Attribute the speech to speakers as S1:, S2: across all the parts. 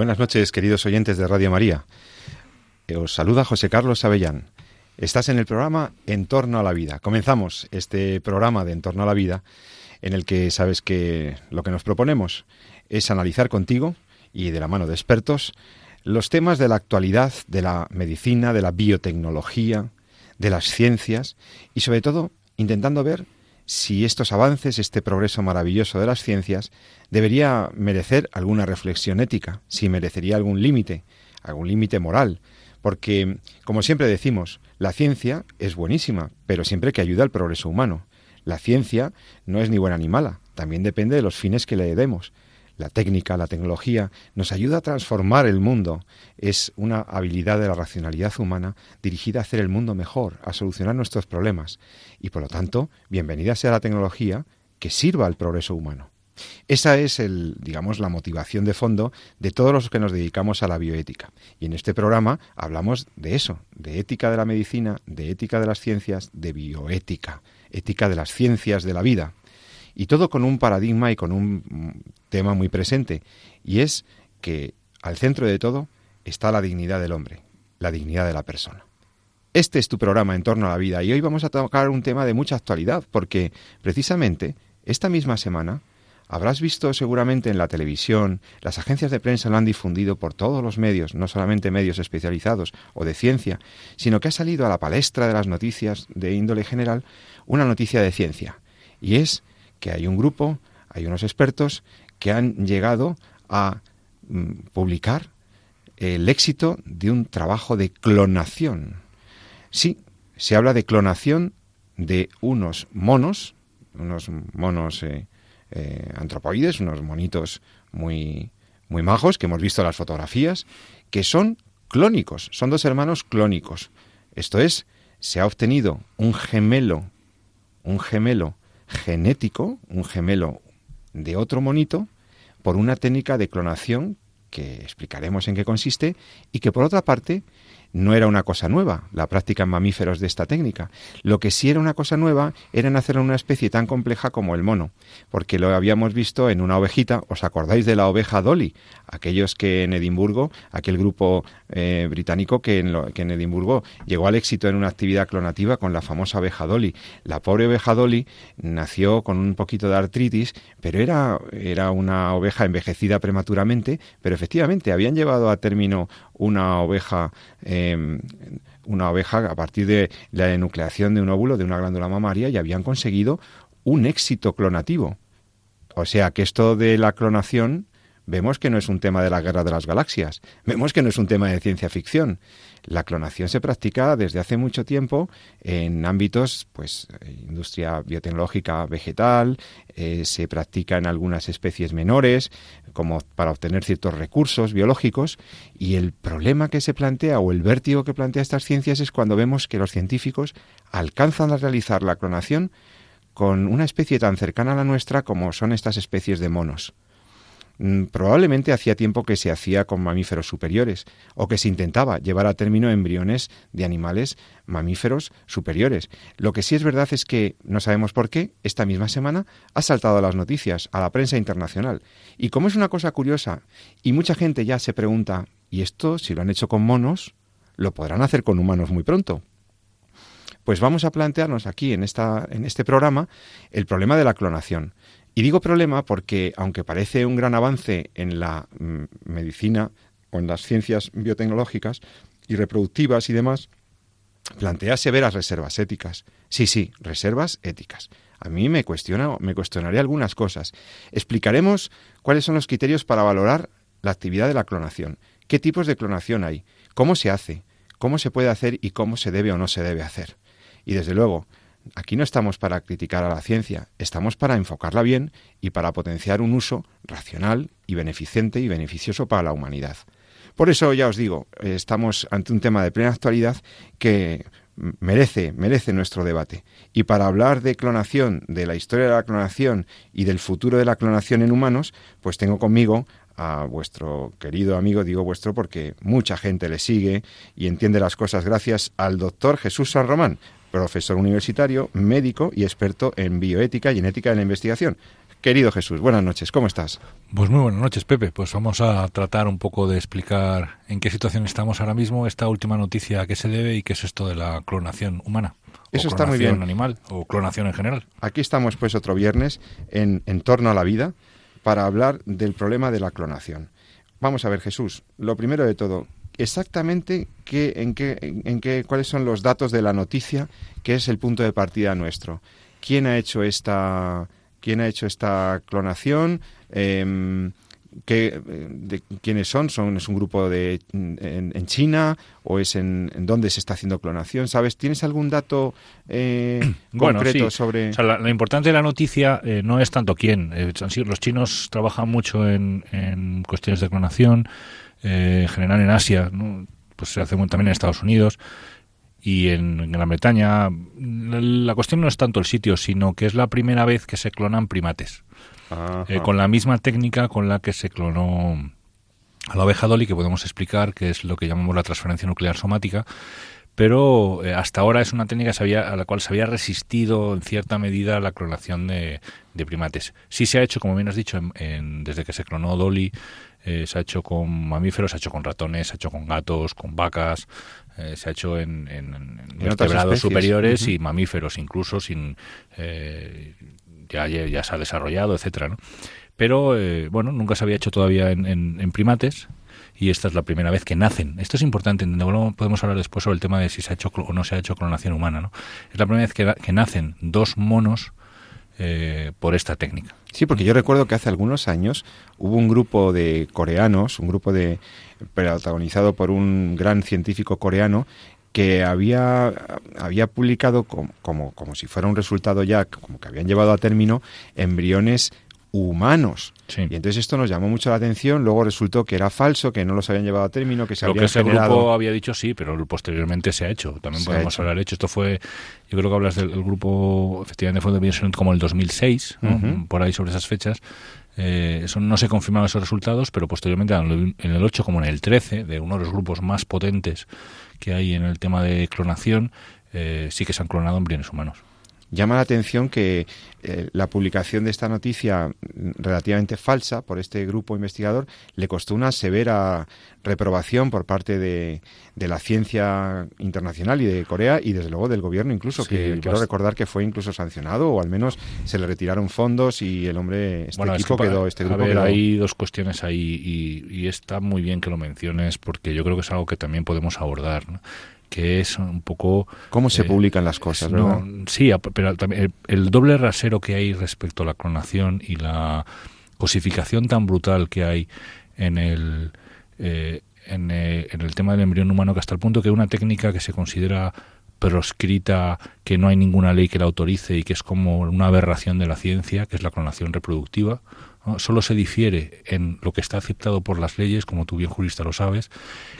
S1: Buenas noches, queridos oyentes de Radio María. Os saluda José Carlos Avellán. Estás en el programa En torno a la vida. Comenzamos este programa de En torno a la vida en el que sabes que lo que nos proponemos es analizar contigo y de la mano de expertos los temas de la actualidad, de la medicina, de la biotecnología, de las ciencias y sobre todo intentando ver si estos avances, este progreso maravilloso de las ciencias, debería merecer alguna reflexión ética, si merecería algún límite, algún límite moral, porque, como siempre decimos, la ciencia es buenísima, pero siempre que ayuda al progreso humano. La ciencia no es ni buena ni mala, también depende de los fines que le demos. La técnica, la tecnología, nos ayuda a transformar el mundo. Es una habilidad de la racionalidad humana dirigida a hacer el mundo mejor, a solucionar nuestros problemas. Y por lo tanto, bienvenida sea la tecnología que sirva al progreso humano. Esa es el, digamos, la motivación de fondo de todos los que nos dedicamos a la bioética. Y en este programa hablamos de eso, de ética de la medicina, de ética de las ciencias, de bioética, ética de las ciencias de la vida. Y todo con un paradigma y con un tema muy presente, y es que al centro de todo está la dignidad del hombre, la dignidad de la persona. Este es tu programa en torno a la vida y hoy vamos a tocar un tema de mucha actualidad porque precisamente esta misma semana habrás visto seguramente en la televisión, las agencias de prensa lo han difundido por todos los medios, no solamente medios especializados o de ciencia, sino que ha salido a la palestra de las noticias de índole general una noticia de ciencia y es que hay un grupo, hay unos expertos que han llegado a mm, publicar el éxito de un trabajo de clonación. Sí, se habla de clonación de unos monos, unos monos eh, eh, antropoides, unos monitos muy, muy majos que hemos visto en las fotografías, que son clónicos, son dos hermanos clónicos. Esto es, se ha obtenido un gemelo, un gemelo genético, un gemelo de otro monito, por una técnica de clonación que explicaremos en qué consiste y que por otra parte no era una cosa nueva, la práctica en mamíferos de esta técnica. Lo que sí era una cosa nueva era en hacer una especie tan compleja como el mono, porque lo habíamos visto en una ovejita, ¿os acordáis de la oveja Dolly? Aquellos que en Edimburgo, aquel grupo eh, británico que en, que en Edimburgo llegó al éxito en una actividad clonativa con la famosa oveja Dolly. La pobre oveja Dolly nació con un poquito de artritis, pero era, era una oveja envejecida prematuramente, pero efectivamente habían llevado a término una oveja em, una oveja a partir de la enucleación de un óvulo de una glándula mamaria y habían conseguido un éxito clonativo. O sea que esto de la clonación vemos que no es un tema de la guerra de las galaxias, vemos que no es un tema de ciencia ficción. La clonación se practica desde hace mucho tiempo en ámbitos, pues, industria biotecnológica vegetal, eh, se practica en algunas especies menores, como para obtener ciertos recursos biológicos, y el problema que se plantea o el vértigo que plantea estas ciencias es cuando vemos que los científicos alcanzan a realizar la clonación con una especie tan cercana a la nuestra como son estas especies de monos. Mm, probablemente hacía tiempo que se hacía con mamíferos superiores o que se intentaba llevar a término embriones de animales mamíferos superiores. Lo que sí es verdad es que no sabemos por qué esta misma semana ha saltado a las noticias, a la prensa internacional. Y como es una cosa curiosa y mucha gente ya se pregunta, ¿y esto si lo han hecho con monos, lo podrán hacer con humanos muy pronto? Pues vamos a plantearnos aquí en, esta, en este programa el problema de la clonación. Y digo problema porque, aunque parece un gran avance en la mm, medicina o en las ciencias biotecnológicas y reproductivas y demás, plantea severas reservas éticas. Sí, sí, reservas éticas. A mí me cuestiona, me cuestionaré algunas cosas. Explicaremos cuáles son los criterios para valorar la actividad de la clonación, qué tipos de clonación hay, cómo se hace, cómo se puede hacer y cómo se debe o no se debe hacer. Y desde luego, Aquí no estamos para criticar a la ciencia, estamos para enfocarla bien y para potenciar un uso racional y beneficente y beneficioso para la humanidad. Por eso ya os digo, estamos ante un tema de plena actualidad que merece, merece nuestro debate. Y para hablar de clonación, de la historia de la clonación y del futuro de la clonación en humanos, pues tengo conmigo a vuestro querido amigo, digo vuestro porque mucha gente le sigue y entiende las cosas gracias al doctor Jesús San Román, profesor universitario, médico y experto en bioética y en ética de la investigación. Querido Jesús, buenas noches, ¿cómo estás?
S2: Pues muy buenas noches, Pepe. Pues vamos a tratar un poco de explicar en qué situación estamos ahora mismo, esta última noticia a qué se debe y qué es esto de la clonación humana.
S1: Eso está muy bien.
S2: animal o clonación en general.
S1: Aquí estamos pues otro viernes en, en torno a la vida para hablar del problema de la clonación. Vamos a ver, Jesús, lo primero de todo, exactamente qué, en qué, en qué, cuáles son los datos de la noticia, que es el punto de partida nuestro. ¿Quién ha hecho esta quién ha hecho esta clonación, eh, qué, de, quiénes son, son es un grupo de en, China o es en, en, dónde se está haciendo clonación, ¿sabes? ¿Tienes algún dato eh,
S2: bueno,
S1: concreto
S2: sí.
S1: sobre?
S2: O sea, la, la, importancia de la noticia eh, no es tanto quién. Eh, los chinos trabajan mucho en, en cuestiones de clonación, eh, en general en Asia, ¿no? pues se hace también en Estados Unidos y en Gran Bretaña. La cuestión no es tanto el sitio, sino que es la primera vez que se clonan primates. Eh, con la misma técnica con la que se clonó a la oveja Dolly, que podemos explicar que es lo que llamamos la transferencia nuclear somática, pero eh, hasta ahora es una técnica había, a la cual se había resistido en cierta medida la clonación de, de primates. Sí se ha hecho, como bien has dicho, en, en, desde que se clonó Dolly, eh, se ha hecho con mamíferos, se ha hecho con ratones, se ha hecho con gatos, con vacas, eh, se ha hecho en, en, en vertebrados superiores uh -huh. y mamíferos, incluso sin eh, ya, ya se ha desarrollado, etcétera, ¿no? Pero eh, bueno, nunca se había hecho todavía en, en, primates y esta es la primera vez que nacen. Esto es importante, podemos hablar después sobre el tema de si se ha hecho o no se ha hecho clonación humana, ¿no? Es la primera vez que, que nacen dos monos eh, por esta técnica.
S1: Sí, porque yo recuerdo que hace algunos años hubo un grupo de coreanos, un grupo de protagonizado por un gran científico coreano que había, había publicado como, como, como si fuera un resultado ya, como que habían llevado a término embriones humanos.
S2: Sí.
S1: Y entonces esto nos llamó mucho la atención, luego resultó que era falso, que no los habían llevado a término, que se
S2: Lo que ese
S1: generado...
S2: grupo había dicho sí, pero posteriormente se ha hecho. También
S1: Se
S2: podemos
S1: ha hecho.
S2: hablar hecho. Esto fue, yo creo que hablas del el grupo, efectivamente fue de como el 2006, ¿no?
S1: Ujú.
S2: por ahí sobre esas fechas. Eh, eso no se confirmaron esos resultados, pero posteriormente en el 8 como en el 13, de uno de los grupos más potentes que hay en el tema de clonación, eh, sí que se han clonado embriones humanos.
S1: Llama la atención que eh, la publicación de esta noticia relativamente falsa por este grupo investigador le costó una severa reprobación por parte de, de la ciencia internacional y de Corea y desde luego del gobierno incluso,
S2: Sí,
S1: que quiero recordar que fue incluso sancionado o al menos se le retiraron fondos y el hombre, este
S2: Bueno, es
S1: equipo
S2: que pa-
S1: quedó, este
S2: a
S1: grupo
S2: ver,
S1: quedó...
S2: hay dos cuestiones ahí y, y está muy bien que lo menciones porque yo creo que es algo que también podemos abordar, ¿no? Que es un poco...
S1: ¿Cómo se
S2: eh,
S1: publican las cosas, verdad?
S2: No, sí, pero también el, el doble rasero que hay respecto a la clonación y la cosificación tan brutal que hay en el, eh, en, eh, en el tema del embrión humano, que hasta el punto que una técnica que se considera proscrita, que no hay ninguna ley que la autorice y que es como una aberración de la ciencia, que es la clonación reproductiva, ¿no? solo se difiere en lo que está aceptado por las leyes, como tú bien jurista lo sabes,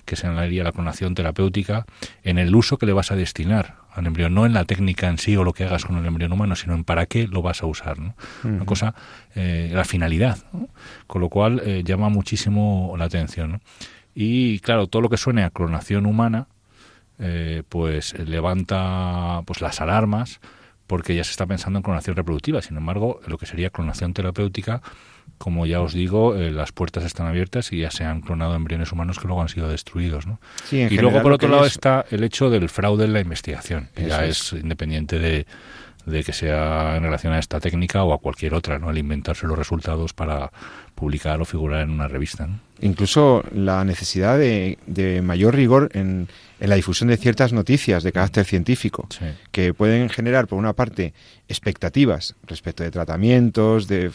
S2: que se analizaría la clonación terapéutica, en el uso que le vas a destinar al embrión, no en la técnica en sí o lo que hagas con el embrión humano, sino en para qué lo vas a usar. ¿no? Una cosa, eh, la finalidad, ¿no? con lo cual eh, llama muchísimo la atención. ¿no? Y claro, todo lo que suene a clonación humana, eh, pues levanta pues las alarmas porque ya se está pensando en clonación reproductiva. Sin embargo, lo que sería clonación terapéutica, como ya os digo, eh, las puertas están abiertas y ya se han clonado embriones humanos que luego han sido destruidos. ¿no?
S1: Sí,
S2: y luego, por otro lado,
S1: es-
S2: está el hecho del fraude en la investigación, que ya es independiente de, de que sea en relación a esta técnica o a cualquier otra, ¿no? el inventarse los resultados para publicar o figurar en una revista. ¿no?
S1: incluso la necesidad de, de mayor rigor en, en la difusión de ciertas noticias de carácter científico
S2: Sí.
S1: que pueden generar, por una parte, expectativas respecto de tratamientos, de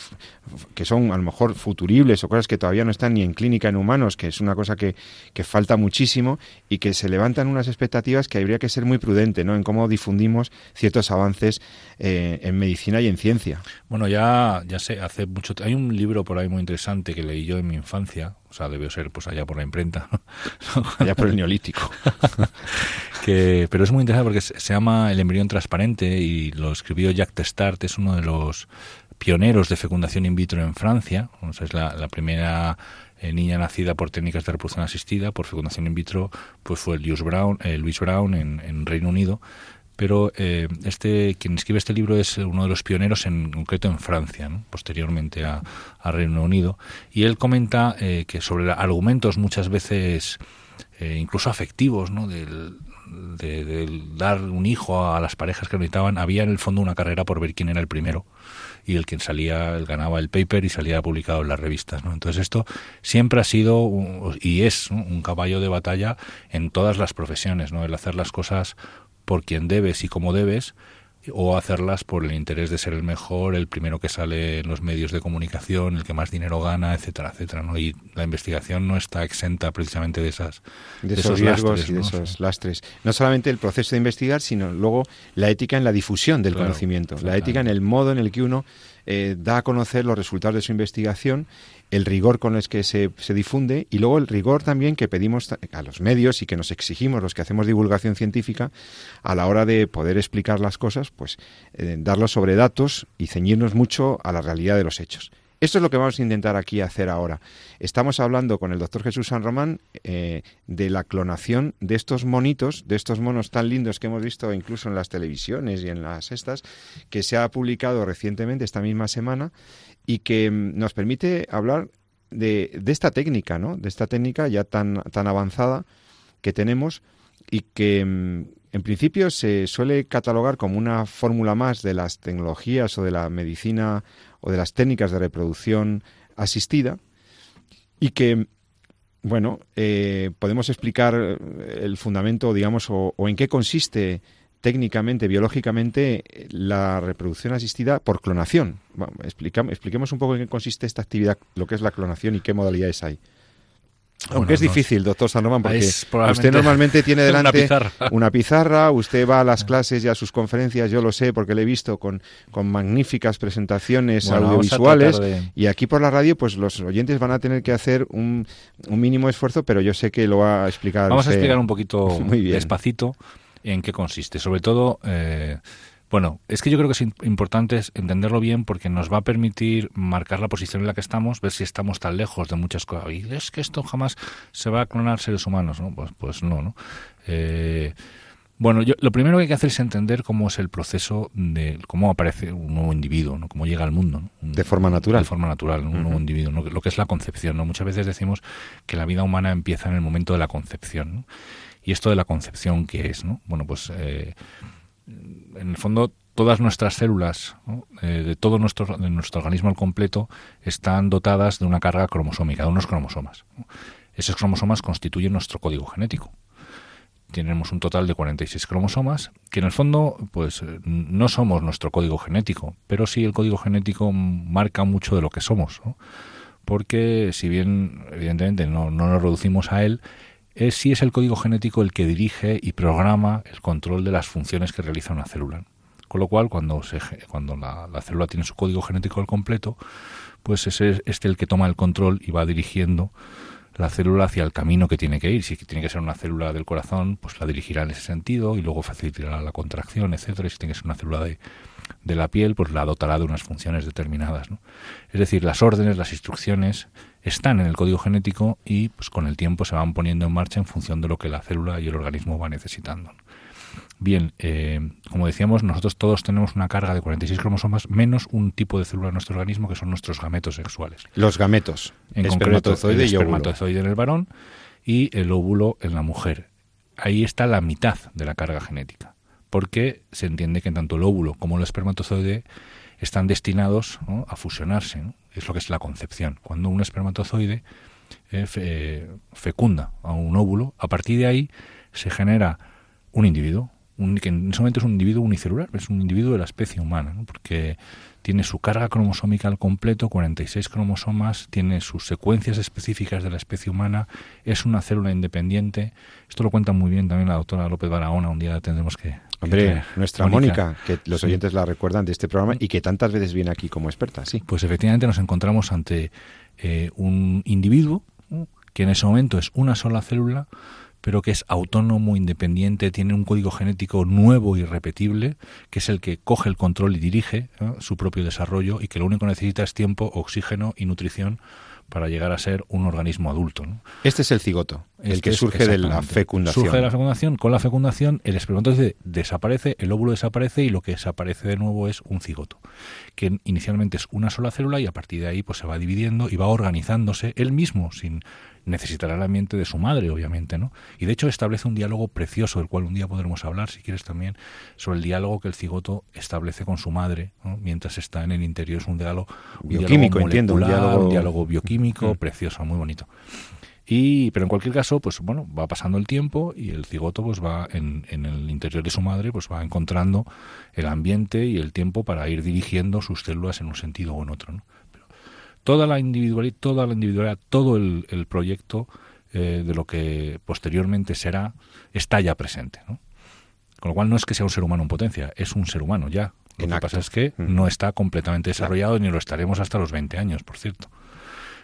S1: que son a lo mejor futuribles o cosas que todavía no están ni en clínica en humanos, que es una cosa que, que falta muchísimo y que se levantan unas expectativas que habría que ser muy prudente ¿no? en cómo difundimos ciertos avances eh, en medicina y en ciencia.
S2: Bueno, ya, ya sé, hace mucho. Hay un libro por ahí muy interesante interesante que leí yo en mi infancia, o sea, debió ser pues allá por la imprenta,
S1: allá por el neolítico.
S2: que, pero es muy interesante porque se, llama El embrión transparente y lo escribió Jacques Testart, es uno de los pioneros de fecundación in vitro en Francia, es la, primera eh, niña nacida por técnicas de reproducción asistida, por fecundación in vitro, pues fue Louis Brown, eh, Louis Brown en, en Reino Unido, pero eh, este quien escribe este libro es uno de los pioneros en concreto en Francia, posteriormente a, Reino Unido, y él comenta eh, que sobre argumentos muchas veces eh, incluso afectivos, ¿no? Del, de, dar un hijo a las parejas que necesitaban, había en el fondo una carrera por ver quién era el primero y el quien salía, el ganaba el paper y salía publicado en las revistas. ¿no? Entonces esto siempre ha sido y es un caballo de batalla en todas las profesiones, ¿no? el hacer las cosas por quien debes y cómo debes, o hacerlas por el interés de ser el mejor, el primero que sale en los medios de comunicación, el que más dinero gana, etcétera, etcétera, ¿no? Y la investigación no está exenta precisamente de esas
S1: de, esos, riesgos y de esos lastres. No solamente el proceso de investigar, sino luego la ética en la difusión del conocimiento, la ética en el modo en el que uno eh, da a conocer los resultados de su investigación el rigor con el que se, se, difunde y luego el rigor también que pedimos a los medios y que nos exigimos los que hacemos divulgación científica a la hora de poder explicar las cosas, pues eh, darlo sobre datos y ceñirnos mucho a la realidad de los hechos. Esto es lo que vamos a intentar aquí hacer ahora. Estamos hablando con el doctor Jesús San Román eh, de la clonación de estos monitos, de estos monos tan lindos que hemos visto incluso en las televisiones y en las estas, que se ha publicado recientemente esta misma semana y que mm, nos permite hablar de, de, esta técnica, ¿no? De esta técnica ya tan, tan avanzada que tenemos y que mm, en principio se suele catalogar como una fórmula más de las tecnologías o de la medicina o de las técnicas de reproducción asistida y que bueno eh, podemos explicar el fundamento digamos o, o en qué consiste técnicamente, biológicamente, la reproducción asistida por clonación. expliquemos un poco en qué consiste esta actividad, lo que es la clonación y qué modalidades hay. Aunque es difícil, doctor San Román, porque usted normalmente tiene delante una pizarra. usted va a las clases y a sus conferencias, yo lo sé porque le he visto con, con magníficas presentaciones audiovisuales y aquí por la radio pues los oyentes van a tener que hacer un, un mínimo esfuerzo, pero yo sé que lo va a explicar.
S2: Vamos a explicar un poquito muy despacito en qué consiste. Sobre todo, eh, bueno, es que yo creo que es importante entenderlo bien porque nos va a permitir marcar la posición en la que estamos, ver si estamos tan lejos de muchas cosas. Y es que esto jamás se va a clonar seres humanos, ¿no? Pues, pues no, ¿no? Eh, bueno, yo, lo primero que hay que hacer es entender cómo es el proceso de cómo aparece un nuevo individuo, ¿no? cómo llega al mundo.
S1: de forma natural.
S2: De forma natural, un nuevo individuo, lo que es la concepción. ¿no? Muchas veces decimos que la vida humana empieza en el momento de la concepción. ¿no? Y esto de la concepción, ¿qué es? ¿no? Bueno, pues eh, en el fondo todas nuestras células, eh, de todo nuestro, de nuestro organismo al completo, están dotadas de una carga cromosómica, de unos cromosomas. Esos cromosomas constituyen nuestro código genético. Tenemos un total de 46 cromosomas, que en el fondo pues no somos nuestro código genético, pero sí el código genético marca mucho de lo que somos. Porque si bien evidentemente no, no nos reducimos a él, es si es el código genético el que dirige y programa el control de las funciones que realiza una célula. Con lo cual, cuando, se, cuando la, célula tiene su código genético al completo, pues es este el que toma el control y va dirigiendo la célula hacia el camino que tiene que ir. Si tiene que ser una célula del corazón, pues la dirigirá en ese sentido y luego facilitará la contracción, etcétera. si tiene que ser una célula de, de la piel, pues la dotará de unas funciones determinadas. Es decir, las órdenes, las instrucciones están en el código genético y pues, con el tiempo se van poniendo en marcha en función de lo que la célula y el organismo va necesitando. Bien, eh, como decíamos, nosotros todos tenemos una carga de 46 cromosomas menos un tipo de célula en nuestro organismo que son nuestros gametos sexuales.
S1: Los gametos.
S2: En espermatozoide concreto, el espermatozoide en el varón y el óvulo en la mujer. Ahí está la mitad de la carga genética, porque se entiende que tanto el óvulo como el espermatozoide están destinados a fusionarse. Es lo que es la concepción. Cuando un espermatozoide eh, fecunda a un óvulo, a partir de ahí se genera un individuo, que en ese momento es un individuo unicelular, es un individuo de la especie humana, porque tiene su carga cromosómica al completo, 46 cromosomas, tiene sus secuencias específicas de la especie humana, es una célula independiente. Esto lo cuenta muy bien también la doctora López Barahona, un día tendremos que
S1: Hombre, nuestra Mónica, que los oyentes la recuerdan de este programa y que tantas veces viene aquí como experta, sí.
S2: Pues efectivamente nos encontramos ante eh, un individuo que en ese momento es una sola célula, pero que es autónomo, independiente, tiene un código genético nuevo y repetible, que es el que coge el control y dirige su propio desarrollo y que lo único que necesita es tiempo, oxígeno y nutrición para llegar a ser un organismo adulto.
S1: Este es el cigoto, el este que surge de la fecundación.
S2: Surge de la fecundación, con la fecundación el espermatozoide desaparece, el óvulo desaparece y lo que desaparece de nuevo es un cigoto, que inicialmente es una sola célula y a partir de ahí pues se va dividiendo y va organizándose él mismo sin necesitará el ambiente de su madre, obviamente, ¿no? Y de hecho establece un diálogo precioso, del cual un día podremos hablar, si quieres también, sobre el diálogo que el cigoto establece con su madre, mientras está en el interior. Es un diálogo
S1: bioquímico, entiendo,
S2: un diálogo, bioquímico mm. precioso, muy bonito. Y, pero en cualquier caso, pues bueno, va pasando el tiempo y el cigoto pues va en, en, el interior de su madre, pues va encontrando el ambiente y el tiempo para ir dirigiendo sus células en un sentido o en otro. ¿no? Toda la individualidad, toda la individualidad, todo el, proyecto eh, de lo que posteriormente será está ya presente. ¿no? Con lo cual no es que sea un ser humano en potencia, es un ser humano ya. Lo que pasa es que mm. no está completamente desarrollado ni lo estaremos hasta los 20 años, por cierto.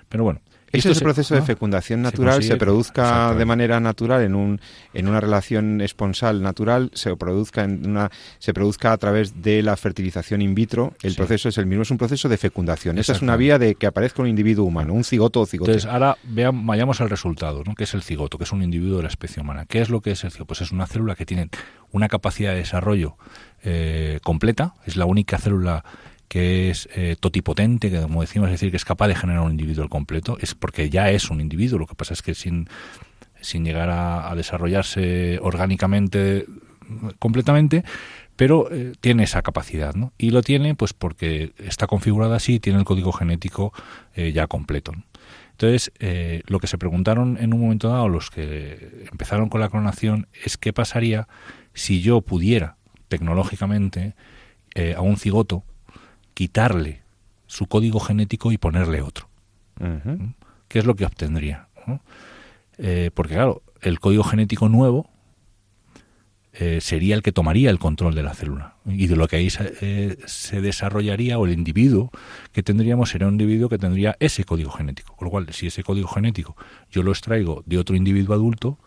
S2: Pero bueno,
S1: ese proceso de fecundación natural se, produzca de manera natural en un en una relación esponsal natural, se produzca en una se produzca a través de la fertilización in vitro. El proceso es el mismo, es un proceso de fecundación. Esa es una vía de que aparezca un individuo humano, un cigoto o cigote.
S2: Entonces, ahora veamos, vayamos al resultado, ¿no? que es el cigoto, que es un individuo de la especie humana. ¿Qué es lo que es el cigoto? Pues es una célula que tiene una capacidad de desarrollo eh, completa, es la única célula que es eh, totipotente, que como decimos, es decir, que es capaz de generar un individuo completo, es porque ya es un individuo. Lo que pasa es que sin, sin llegar a, desarrollarse orgánicamente completamente, pero eh, tiene esa capacidad, ¿no? Y lo tiene pues porque está configurada así, tiene el código genético eh, ya completo. Entonces, lo que se preguntaron en un momento dado los que empezaron con la clonación es qué pasaría si yo pudiera tecnológicamente a un cigoto quitarle su código genético y ponerle otro. ¿Mm? ¿Qué es lo que obtendría? Eh, porque claro, el código genético nuevo eh, sería el que tomaría el control de la célula. Y de lo que ahí se, eh, se, desarrollaría, o el individuo que tendríamos sería un individuo que tendría ese código genético. Con lo cual, si ese código genético yo lo extraigo de otro individuo adulto,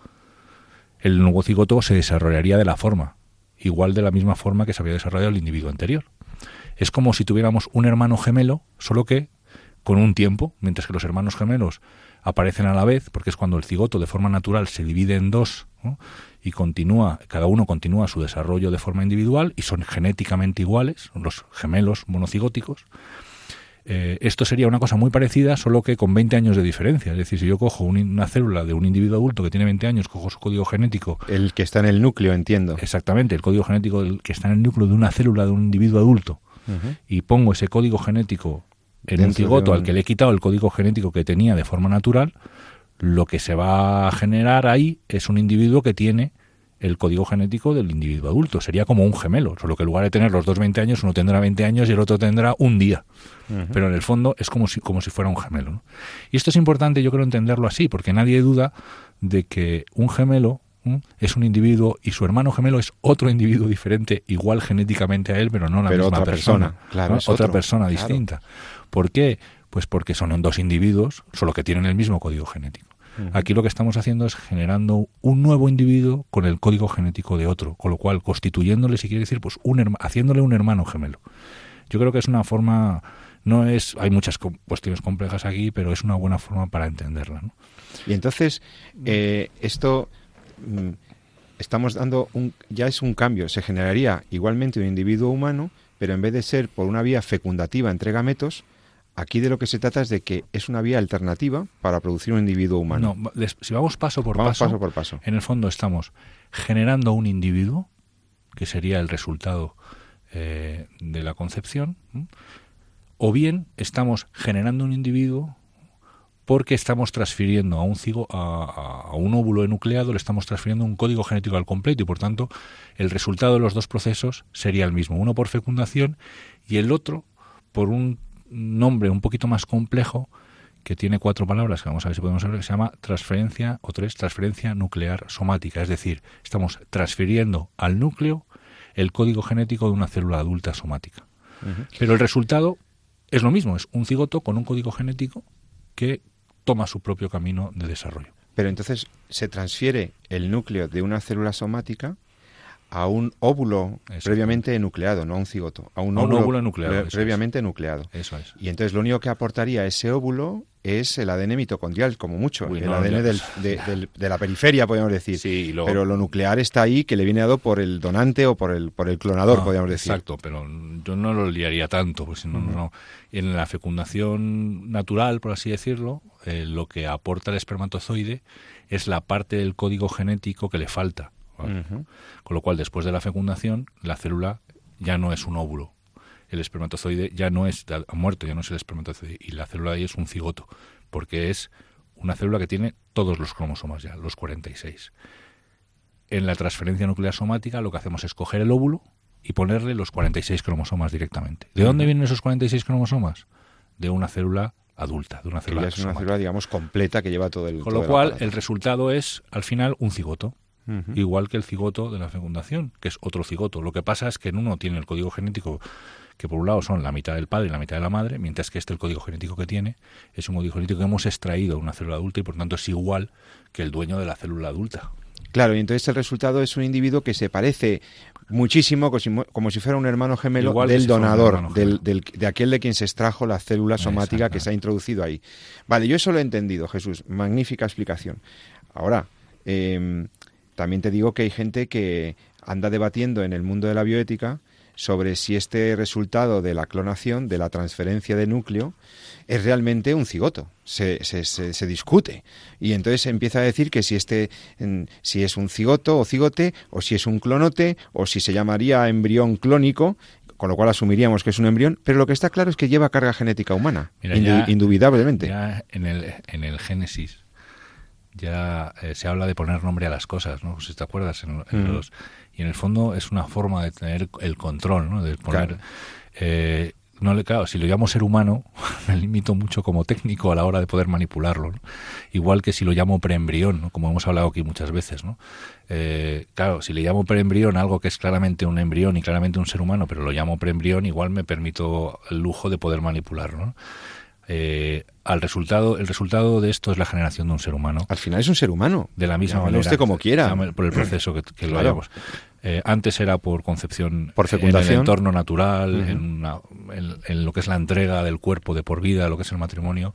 S2: el nuevo cigoto se desarrollaría de la forma, igual de la misma forma que se había desarrollado el individuo anterior es como si tuviéramos un hermano gemelo, solo que con un tiempo, mientras que los hermanos gemelos aparecen a la vez, porque es cuando el cigoto de forma natural se divide en dos y continúa, cada uno continúa su desarrollo de forma individual y son genéticamente iguales, los gemelos monocigóticos. Eh, esto sería una cosa muy parecida, solo que con 20 años de diferencia. Es decir, si yo cojo una célula de un individuo adulto que tiene 20 años, cojo su código genético.
S1: El que está en el núcleo, entiendo.
S2: Exactamente, el código genético que está en el núcleo de una célula de un individuo adulto y pongo ese código genético en un cigoto al que le he quitado el código genético que tenía de forma natural, lo que se va a generar ahí es un individuo que tiene el código genético del individuo adulto. Sería como un gemelo, solo que en lugar de tener los dos 20 años, uno tendrá 20 años y el otro tendrá un día. Pero en el fondo es como si, como si fuera un gemelo. Y esto es importante, yo creo, entenderlo así, porque nadie duda de que un gemelo es un individuo y su hermano gemelo es otro individuo diferente, igual genéticamente a él, pero no la misma persona.
S1: claro,
S2: Otra persona distinta. ¿Por qué? Pues porque son dos individuos, solo que tienen el mismo código genético. Aquí lo que estamos haciendo es generando un nuevo individuo con el código genético de otro, con lo cual constituyéndole, si quiere decir, pues un haciéndole un hermano gemelo. Yo creo que es una forma, no es, hay muchas cuestiones complejas aquí, pero es una buena forma para entenderla.
S1: Y entonces, eh, esto estamos dando un, ya es un cambio. Se generaría igualmente un individuo humano, pero en vez de ser por una vía fecundativa entre gametos, aquí de lo que se trata es de que es una vía alternativa para producir un individuo humano.
S2: No, si vamos paso por
S1: paso, paso por paso,
S2: en el fondo estamos generando un individuo, que sería el resultado eh, de la concepción, o bien estamos generando un individuo porque estamos transfiriendo a un cigo, a, un óvulo enucleado, le estamos transfiriendo un código genético al completo y por tanto el resultado de los dos procesos sería el mismo, uno por fecundación y el otro por un nombre un poquito más complejo que tiene cuatro palabras que vamos a ver si podemos ver, que se llama transferencia o tres transferencia nuclear somática, es decir, estamos transfiriendo al núcleo el código genético de una célula adulta somática. Pero el resultado es lo mismo, es un cigoto con un código genético que toma su propio camino de desarrollo.
S1: Pero entonces se transfiere el núcleo de una célula somática a un óvulo previamente nucleado, no a un cigoto, a un, óvulo, nucleado, previamente nucleado.
S2: Eso es.
S1: Y entonces lo único que aportaría ese óvulo es el ADN mitocondrial, como mucho, el ADN de, la periferia, podríamos decir.
S2: Sí,
S1: Pero lo nuclear está ahí, que le viene dado por el donante o por el, por el clonador, podríamos decir.
S2: Exacto, pero yo no lo liaría tanto, pues no, no. En la fecundación natural, por así decirlo, eh, lo que aporta el espermatozoide es la parte del código genético que le falta. Con lo cual, después de la fecundación, la célula ya no es un óvulo. El espermatozoide ya no es, ha muerto, ya no es el espermatozoide. Y la célula ahí es un cigoto, porque es una célula que tiene todos los cromosomas ya, los 46. En la transferencia nuclear somática lo que hacemos es coger el óvulo y ponerle los 46 cromosomas directamente. ¿De dónde vienen esos 46 cromosomas? De una célula adulta, de una célula.
S1: Que es una célula, digamos, completa que lleva todo el.
S2: Con lo cual, el resultado es, al final, un cigoto igual que el cigoto de la fecundación, que es otro cigoto. Lo que pasa es que en uno tiene el código genético que por un lado son la mitad del padre y la mitad de la madre, mientras que este el código genético que tiene es un código genético que hemos extraído de una célula adulta y por tanto es igual que el dueño de la célula adulta.
S1: Claro, y entonces el resultado es un individuo que se parece muchísimo, como si fuera un hermano gemelo del donador, del, de aquel de quien se extrajo la célula somática que se ha introducido ahí. Vale, yo eso lo he entendido, Jesús. Magnífica explicación. Ahora, eh, también te digo que hay gente que anda debatiendo en el mundo de la bioética sobre si este resultado de la clonación, de la transferencia de núcleo, es realmente un cigoto. Se, se, se, discute. Y entonces se empieza a decir que si, este, si es un cigoto o cigote, o si es un clonote, o si se llamaría embrión clónico, con lo cual asumiríamos que es un embrión, pero lo que está claro es que lleva carga genética humana, indudablemente.
S2: Ya en el, en el Génesis ya eh, se habla de poner nombre a las cosas, ¿no? Si te acuerdas, en, mm. los, y en el fondo es una forma de tener el control, ¿no? De poner... Eh, no le claro, si lo llamo ser humano, me limito mucho como técnico a la hora de poder manipularlo. Igual que si lo llamo preembrión, ¿no? como hemos hablado aquí muchas veces. ¿no? Eh, claro, si le llamo preembrión algo que es claramente un embrión y claramente un ser humano, pero lo llamo preembrión, igual me permito el lujo de poder manipularlo. ¿no? Eh, al resultado, el resultado de esto es la generación de un ser humano.
S1: Al final es un ser humano.
S2: De la misma manera.
S1: usted como quiera.
S2: Por el proceso que, lo hayamos. Eh, antes era por concepción
S1: por fecundación.
S2: en el entorno natural, en, lo que es la entrega del cuerpo de por vida, lo que es el matrimonio.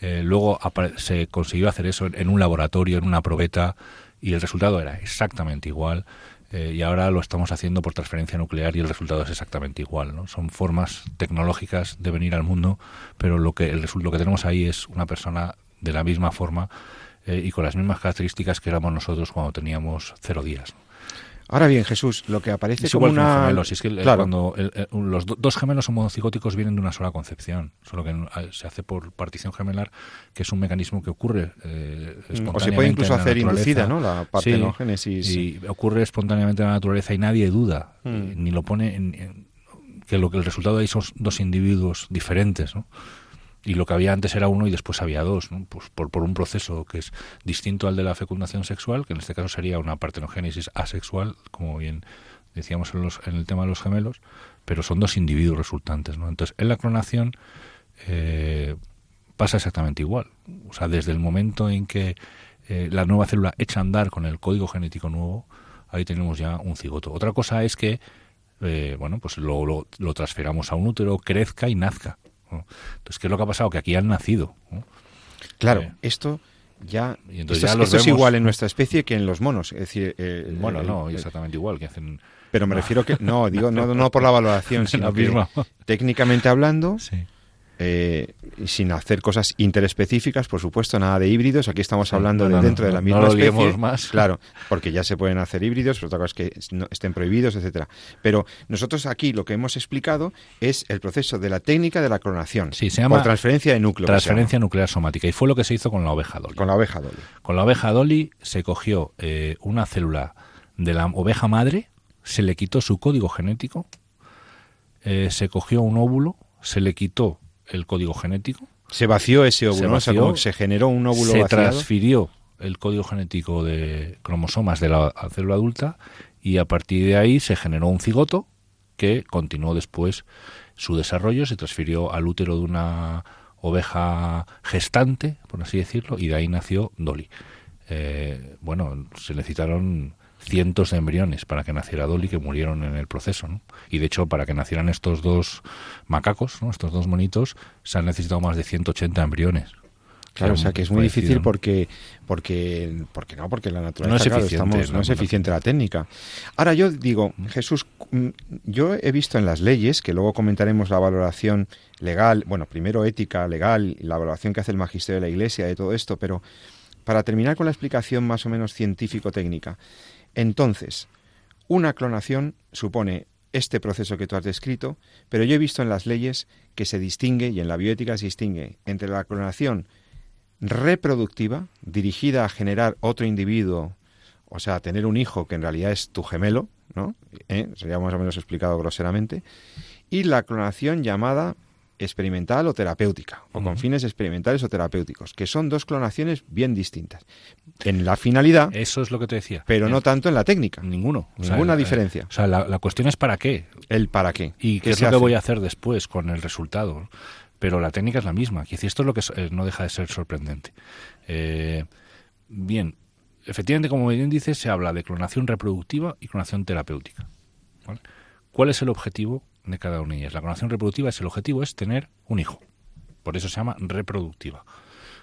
S2: Eh, luego se consiguió hacer eso en un laboratorio, en una probeta, y el resultado era exactamente igual. Eh, y ahora lo estamos haciendo por transferencia nuclear y el resultado es exactamente igual. ¿no? Son formas tecnológicas de venir al mundo, pero lo que, el, lo que tenemos ahí es una persona de la misma forma eh, y con las mismas características que éramos nosotros cuando teníamos cero días.
S1: Ahora bien, Jesús, lo que aparece como una...
S2: gemelos. es que cuando los dos gemelos homocigóticos vienen de una sola concepción, solo que se hace por partición gemelar, que es un mecanismo que ocurre eh,
S1: O se puede incluso hacer inducida, ¿no? La partenogénesis.
S2: Sí, ocurre espontáneamente en la naturaleza y nadie duda, mm. ni lo pone en, que lo que el resultado ahí son dos individuos diferentes, ¿no? Y lo que había antes era uno y después había dos, pues por, por, un proceso que es distinto al de la fecundación sexual, que en este caso sería una partenogénesis asexual, como bien decíamos en, los, en el tema de los gemelos, pero son dos individuos resultantes. ¿no? Entonces, en la clonación eh, pasa exactamente igual. O sea, desde el momento en que eh, la nueva célula echa a andar con el código genético nuevo, ahí tenemos ya un cigoto. Otra cosa es que eh, bueno, pues lo, lo, lo transferamos a un útero, crezca y nazca. Entonces, ¿qué es lo que ha pasado? Que aquí han nacido.
S1: Claro, eh, esto ya, esto, es igual en nuestra especie que en los monos. Es decir,
S2: eh, bueno, no, exactamente igual que hacen.
S1: Pero me refiero que no, digo no, no por la valoración, sino que técnicamente hablando, sí. Eh, sin hacer cosas interespecíficas, por supuesto, nada de híbridos. Aquí estamos hablando de dentro de la misma especie.
S2: Más.
S1: Claro, porque ya se pueden hacer híbridos, pero otra cosa es que estén prohibidos, etcétera. Pero nosotros aquí lo que hemos explicado es el proceso de la técnica de la clonación.
S2: Sí, se llama
S1: por transferencia de núcleo.
S2: Transferencia nuclear somática. Y fue lo que se hizo con la oveja Dolly.
S1: Con la oveja Dolly.
S2: Con la oveja Dolly se cogió eh, una célula de la oveja madre, se le quitó su código genético, eh, se cogió un óvulo, se le quitó el código genético.
S1: Se vació ese óvulo, se, se generó un óvulo
S2: Se transfirió el código genético de cromosomas de la célula adulta y a partir de ahí se generó un cigoto que continuó después su desarrollo, se transfirió al útero de una oveja gestante, por así decirlo, y de ahí nació Dolly. Eh, bueno, se necesitaron cientos de embriones para que naciera Dolly que murieron en el proceso. ¿no? Y de hecho, para que nacieran estos dos macacos, ¿no? estos dos monitos, se han necesitado más de 180 embriones.
S1: Claro, o sea que es muy difícil porque, porque, porque no, porque la naturaleza
S2: no es,
S1: claro,
S2: eficiente,
S1: estamos, no es eficiente la técnica. Ahora yo digo, Jesús, mm, yo he visto en las leyes, que luego comentaremos la valoración legal, bueno, primero ética, legal, la valoración que hace el magisterio de la Iglesia de todo esto, pero para terminar con la explicación más o menos científico-técnica, entonces, una clonación supone este proceso que tú has descrito, pero yo he visto en las leyes que se distingue, y en la bioética se distingue, entre la clonación reproductiva, dirigida a generar otro individuo, o sea, tener un hijo que en realidad es tu gemelo, ¿no? ¿Eh? Sería más o menos explicado groseramente, y la clonación llamada experimental o terapéutica, o con fines experimentales o terapéuticos, que son dos clonaciones bien distintas. En la finalidad.
S2: Eso es lo que te decía.
S1: Pero no tanto en la técnica.
S2: Ninguno.
S1: Ninguna
S2: o sea,
S1: diferencia.
S2: O sea, la, la, cuestión es para qué.
S1: El para qué.
S2: Y qué, es lo hace? que voy a hacer después con el resultado. Pero la técnica es la misma. Y esto es lo que eh, no deja de ser sorprendente. Eh, bien, efectivamente, como bien dices, se habla de clonación reproductiva y clonación terapéutica. ¿vale? ¿Cuál es el objetivo de cada una de ellas? La clonación reproductiva es el objetivo es tener un hijo. Por eso se llama reproductiva.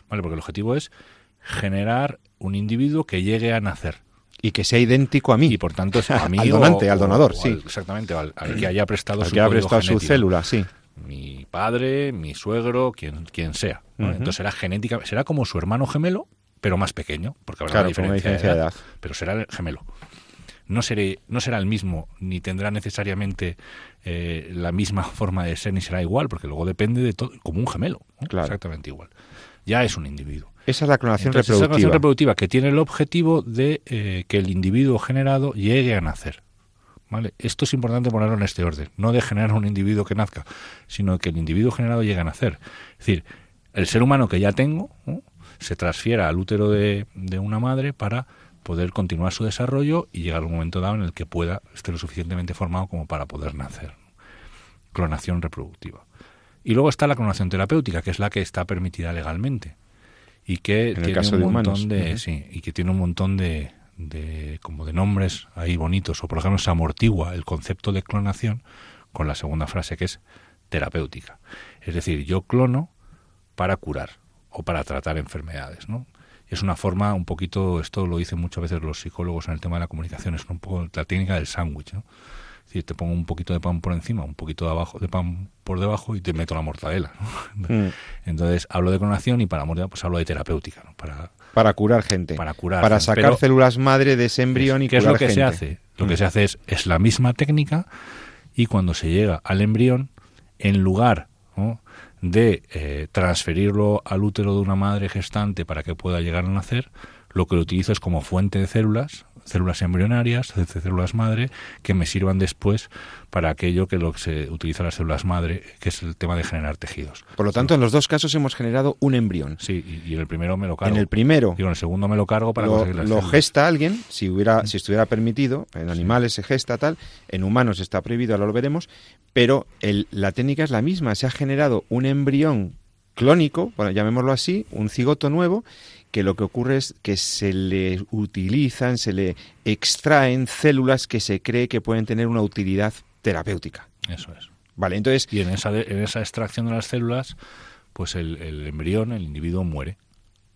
S2: ¿Vale? Porque el objetivo es generar un individuo que llegue a nacer.
S1: Y que sea idéntico a mí.
S2: Y por tanto es a mí
S1: al donante,
S2: o,
S1: al donador,
S2: o,
S1: sí.
S2: Al, exactamente, al, al, que haya prestado
S1: al
S2: su
S1: que haya prestado su célula, sí.
S2: Mi padre, mi suegro, quien, quien sea.
S1: Uh -huh.
S2: Entonces será genética, será como su hermano gemelo, pero más pequeño, porque habrá
S1: claro,
S2: una diferencia,
S1: diferencia
S2: de,
S1: de,
S2: edad,
S1: edad,
S2: pero será el gemelo. No, seré, no será el mismo, ni tendrá necesariamente eh, la misma forma de ser, ni será igual, porque luego depende de todo, como un gemelo, ¿no?
S1: claro.
S2: exactamente igual. Ya es un individuo.
S1: Esa es la clonación
S2: Entonces,
S1: reproductiva.
S2: Esa clonación reproductiva que tiene el objetivo de eh, que el individuo generado llegue a nacer. ¿Vale? Esto es importante ponerlo en este orden, no de generar un individuo que nazca, sino que el individuo generado llegue a nacer. Es decir, el ser humano que ya tengo ¿no? se transfiera al útero de, de, una madre para poder continuar su desarrollo y llegar a un momento dado en el que pueda estar lo suficientemente formado como para poder nacer. Clonación reproductiva. Y luego está la clonación terapéutica, que es la que está permitida legalmente y que
S1: en
S2: tiene un
S1: de
S2: montón
S1: humanos.
S2: de
S1: uh -huh.
S2: sí, y que tiene un montón de, de como de nombres ahí bonitos o por ejemplo se amortigua el concepto de clonación con la segunda frase que es terapéutica es decir yo clono para curar o para tratar enfermedades no es una forma un poquito esto lo dicen muchas veces los psicólogos en el tema de la comunicación es un poco la técnica del sándwich ¿no? es decir te pongo un poquito de pan por encima un poquito de abajo de pan por debajo y te meto la mortadela ¿no? mm. entonces hablo de clonación y para mortadela pues hablo de terapéutica ¿no? para
S1: para curar gente.
S2: Para curar.
S1: Para sacar
S2: Pero,
S1: células madre de ese embrión y
S2: ¿Qué
S1: curar
S2: es lo que
S1: gente.
S2: se hace? Lo mm. que se hace es, es la misma técnica y cuando se llega al embrión, en lugar ¿no? De eh, transferirlo al útero de una madre gestante para que pueda llegar a nacer, lo que lo utilizo es como fuente de células, células embrionarias, células madre, que me sirvan después para aquello que lo que se utiliza las células madre, que es el tema de generar tejidos.
S1: Por lo tanto, en los dos casos hemos generado un embrión.
S2: Sí, y, y en el primero me lo cargo.
S1: En el primero.
S2: Y en el segundo me lo cargo para
S1: lo,
S2: conseguir las
S1: Lo
S2: células.
S1: gesta alguien, si hubiera, si estuviera permitido, en animales se gesta tal, en humanos está prohibido, ahora lo veremos, pero el, la técnica es la misma, se ha generado un embrión clónico, bueno, llamémoslo así, un cigoto nuevo, que lo que ocurre es que se le utilizan, se le extraen células que se cree que pueden tener una utilidad terapéutica.
S2: Eso es.
S1: Vale, entonces...
S2: Y en esa, de, en esa extracción de las células, pues el, el, embrión, el individuo muere.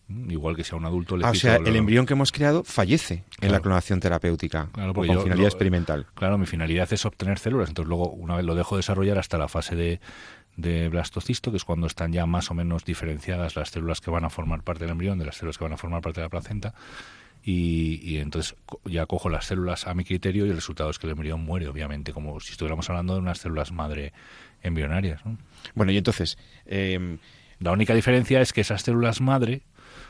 S2: Igual que sea un adulto. Le
S1: ah, o sea, el embrión que hemos creado fallece claro. en la clonación terapéutica
S2: claro,
S1: con
S2: yo,
S1: finalidad
S2: lo,
S1: experimental.
S2: Claro, mi finalidad es obtener células. Entonces luego, una vez lo dejo desarrollar hasta la fase de, de blastocisto, que es cuando están ya más o menos diferenciadas las células que van a formar parte del embrión de las células que van a formar parte de la placenta. Y, y, entonces ya cojo las células a mi criterio y el resultado es que el embrión muere, obviamente, como si estuviéramos hablando de unas células madre embrionarias. ¿no?
S1: Bueno, y entonces... Eh...
S2: La única diferencia es que esas células madre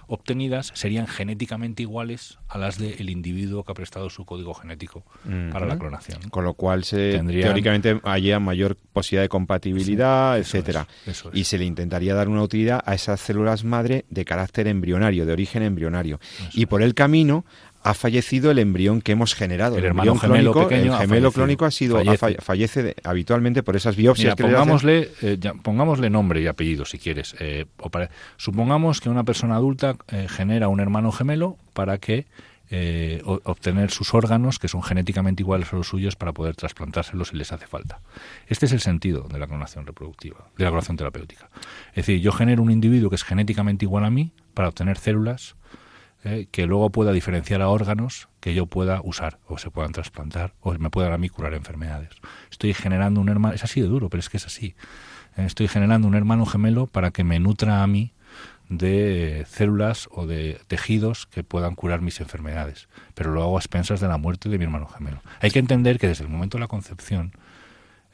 S2: obtenidas serían genéticamente iguales a las del individuo que ha prestado su código genético uh -huh. para la clonación.
S1: Con lo cual se Tendrían... teóricamente haya mayor posibilidad de compatibilidad, sí, etcétera.
S2: Es, eso es.
S1: Y se le intentaría dar una utilidad a esas células madre de carácter embrionario, de origen embrionario.
S2: Eso
S1: y por el camino ha fallecido el embrión que hemos generado.
S2: El, hermano gemelo
S1: clónico,
S2: pequeño
S1: el gemelo clónico ha sido
S2: Fallece.
S1: ha fa- fallece de- habitualmente por esas biopsias
S2: Mira,
S1: que
S2: pongámosle, eh, ya- pongámosle nombre y apellido si quieres. eh, o para- supongamos que una persona adulta eh, genera un hermano gemelo para que eh, o- obtener sus órganos que son genéticamente iguales a los suyos para poder trasplantárselos si les hace falta. Este es el sentido de la clonación reproductiva, de la clonación terapéutica. Es decir, yo genero un individuo que es genéticamente igual a mí para obtener células eh, que luego pueda diferenciar a órganos que yo pueda usar o se puedan trasplantar o me puedan a mí curar enfermedades. Estoy generando un hermano, es así de duro, pero es que es así. Eh, Estoy generando un hermano gemelo para que me nutra a mí de células o de tejidos que puedan curar mis enfermedades, pero lo hago a expensas de la muerte de mi hermano gemelo. Hay que entender que desde el momento de la concepción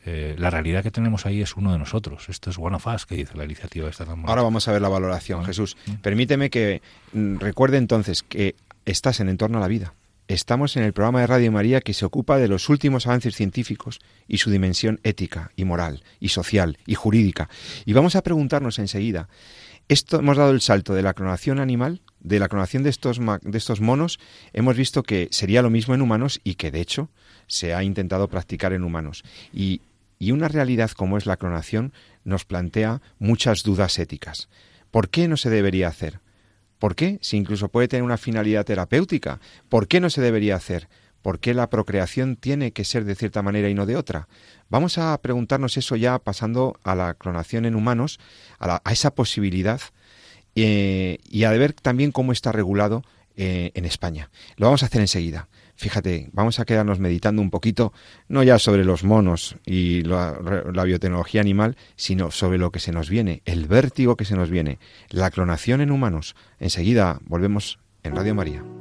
S2: eh, la realidad que tenemos ahí es uno de nosotros. Esto es one of us, que dice la iniciativa esta tan.
S1: Ahora vamos a ver la valoración, Jesús.
S2: mm.
S1: Permíteme que mm, recuerde entonces que estás en Entorno a la Vida. Estamos en el programa de Radio María que se ocupa de los últimos avances científicos y su dimensión ética y moral y social y jurídica. Y vamos a preguntarnos enseguida, esto hemos dado el salto de la clonación animal, de la clonación de estos de estos monos, hemos visto que sería lo mismo en humanos y que de hecho se ha intentado practicar en humanos. Y y una realidad como es la clonación nos plantea muchas dudas éticas. ¿Por qué no se debería hacer? ¿Por qué? Si incluso puede tener una finalidad terapéutica. ¿Por qué no se debería hacer? ¿Por qué la procreación tiene que ser de cierta manera y no de otra? Vamos a preguntarnos eso ya pasando a la clonación en humanos, a, la- a esa posibilidad eh, y a ver también cómo está regulado eh, en España. Lo vamos a hacer enseguida. Fíjate, vamos a quedarnos meditando un poquito, no ya sobre los monos y la, la biotecnología animal, sino sobre lo que se nos viene, el vértigo que se nos viene, la clonación en humanos. Enseguida volvemos en Radio María.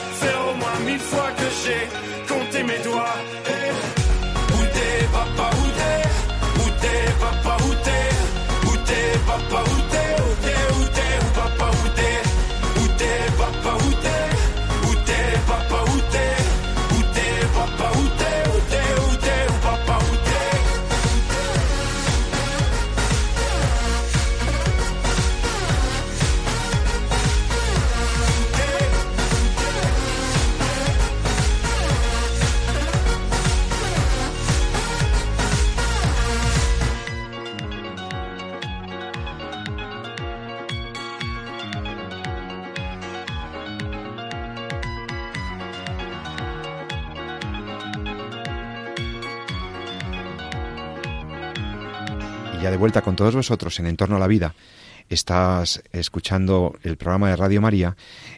S3: faire au moins mille fois que j'ai compté mes doigts. Eh,
S1: vosotros en Entorno a la Vida. Estás escuchando el programa de Radio María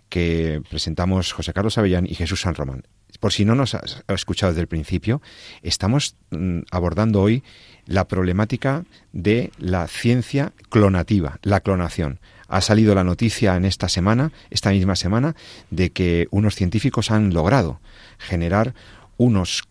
S1: que presentamos José Carlos Avellán y Jesús San Román. Por si no nos has escuchado desde el principio, estamos mm, abordando hoy la problemática de la ciencia clonativa, la clonación. Ha salido la noticia en esta semana, esta misma semana, de que unos científicos han logrado generar unos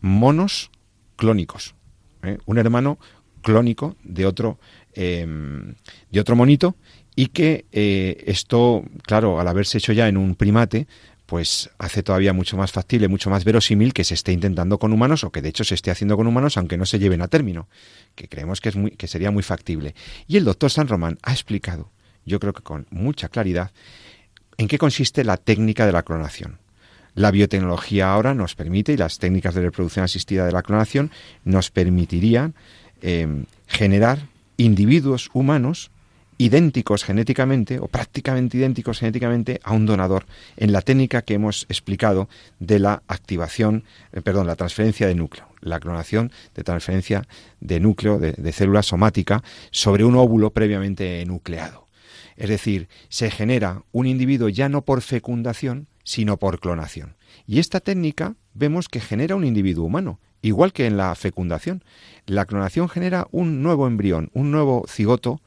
S1: monos clónicos, ¿eh? un hermano clónico de otro, em, de otro monito, y que eh, esto, claro, al haberse hecho ya en un primate, pues hace todavía mucho más factible, mucho más verosímil que se esté intentando con humanos o que de hecho se esté haciendo con humanos aunque no se lleven a término, que creemos que, es muy, que sería muy factible. Y el doctor San Román ha explicado, yo creo que con mucha claridad, en qué consiste la técnica de la clonación. La biotecnología ahora nos permite, y las técnicas de reproducción asistida de la clonación, nos permitirían eh, generar individuos humanos idénticos genéticamente o prácticamente idénticos genéticamente a un donador en la técnica que hemos explicado de la activación, eh, perdón, la transferencia de núcleo, la clonación de transferencia de núcleo de, de célula somática sobre un óvulo previamente nucleado. Es decir, se genera un individuo ya no por fecundación, sino por clonación. Y esta técnica vemos que genera un individuo humano, igual que en la fecundación. La clonación genera un nuevo embrión, un nuevo cigoto,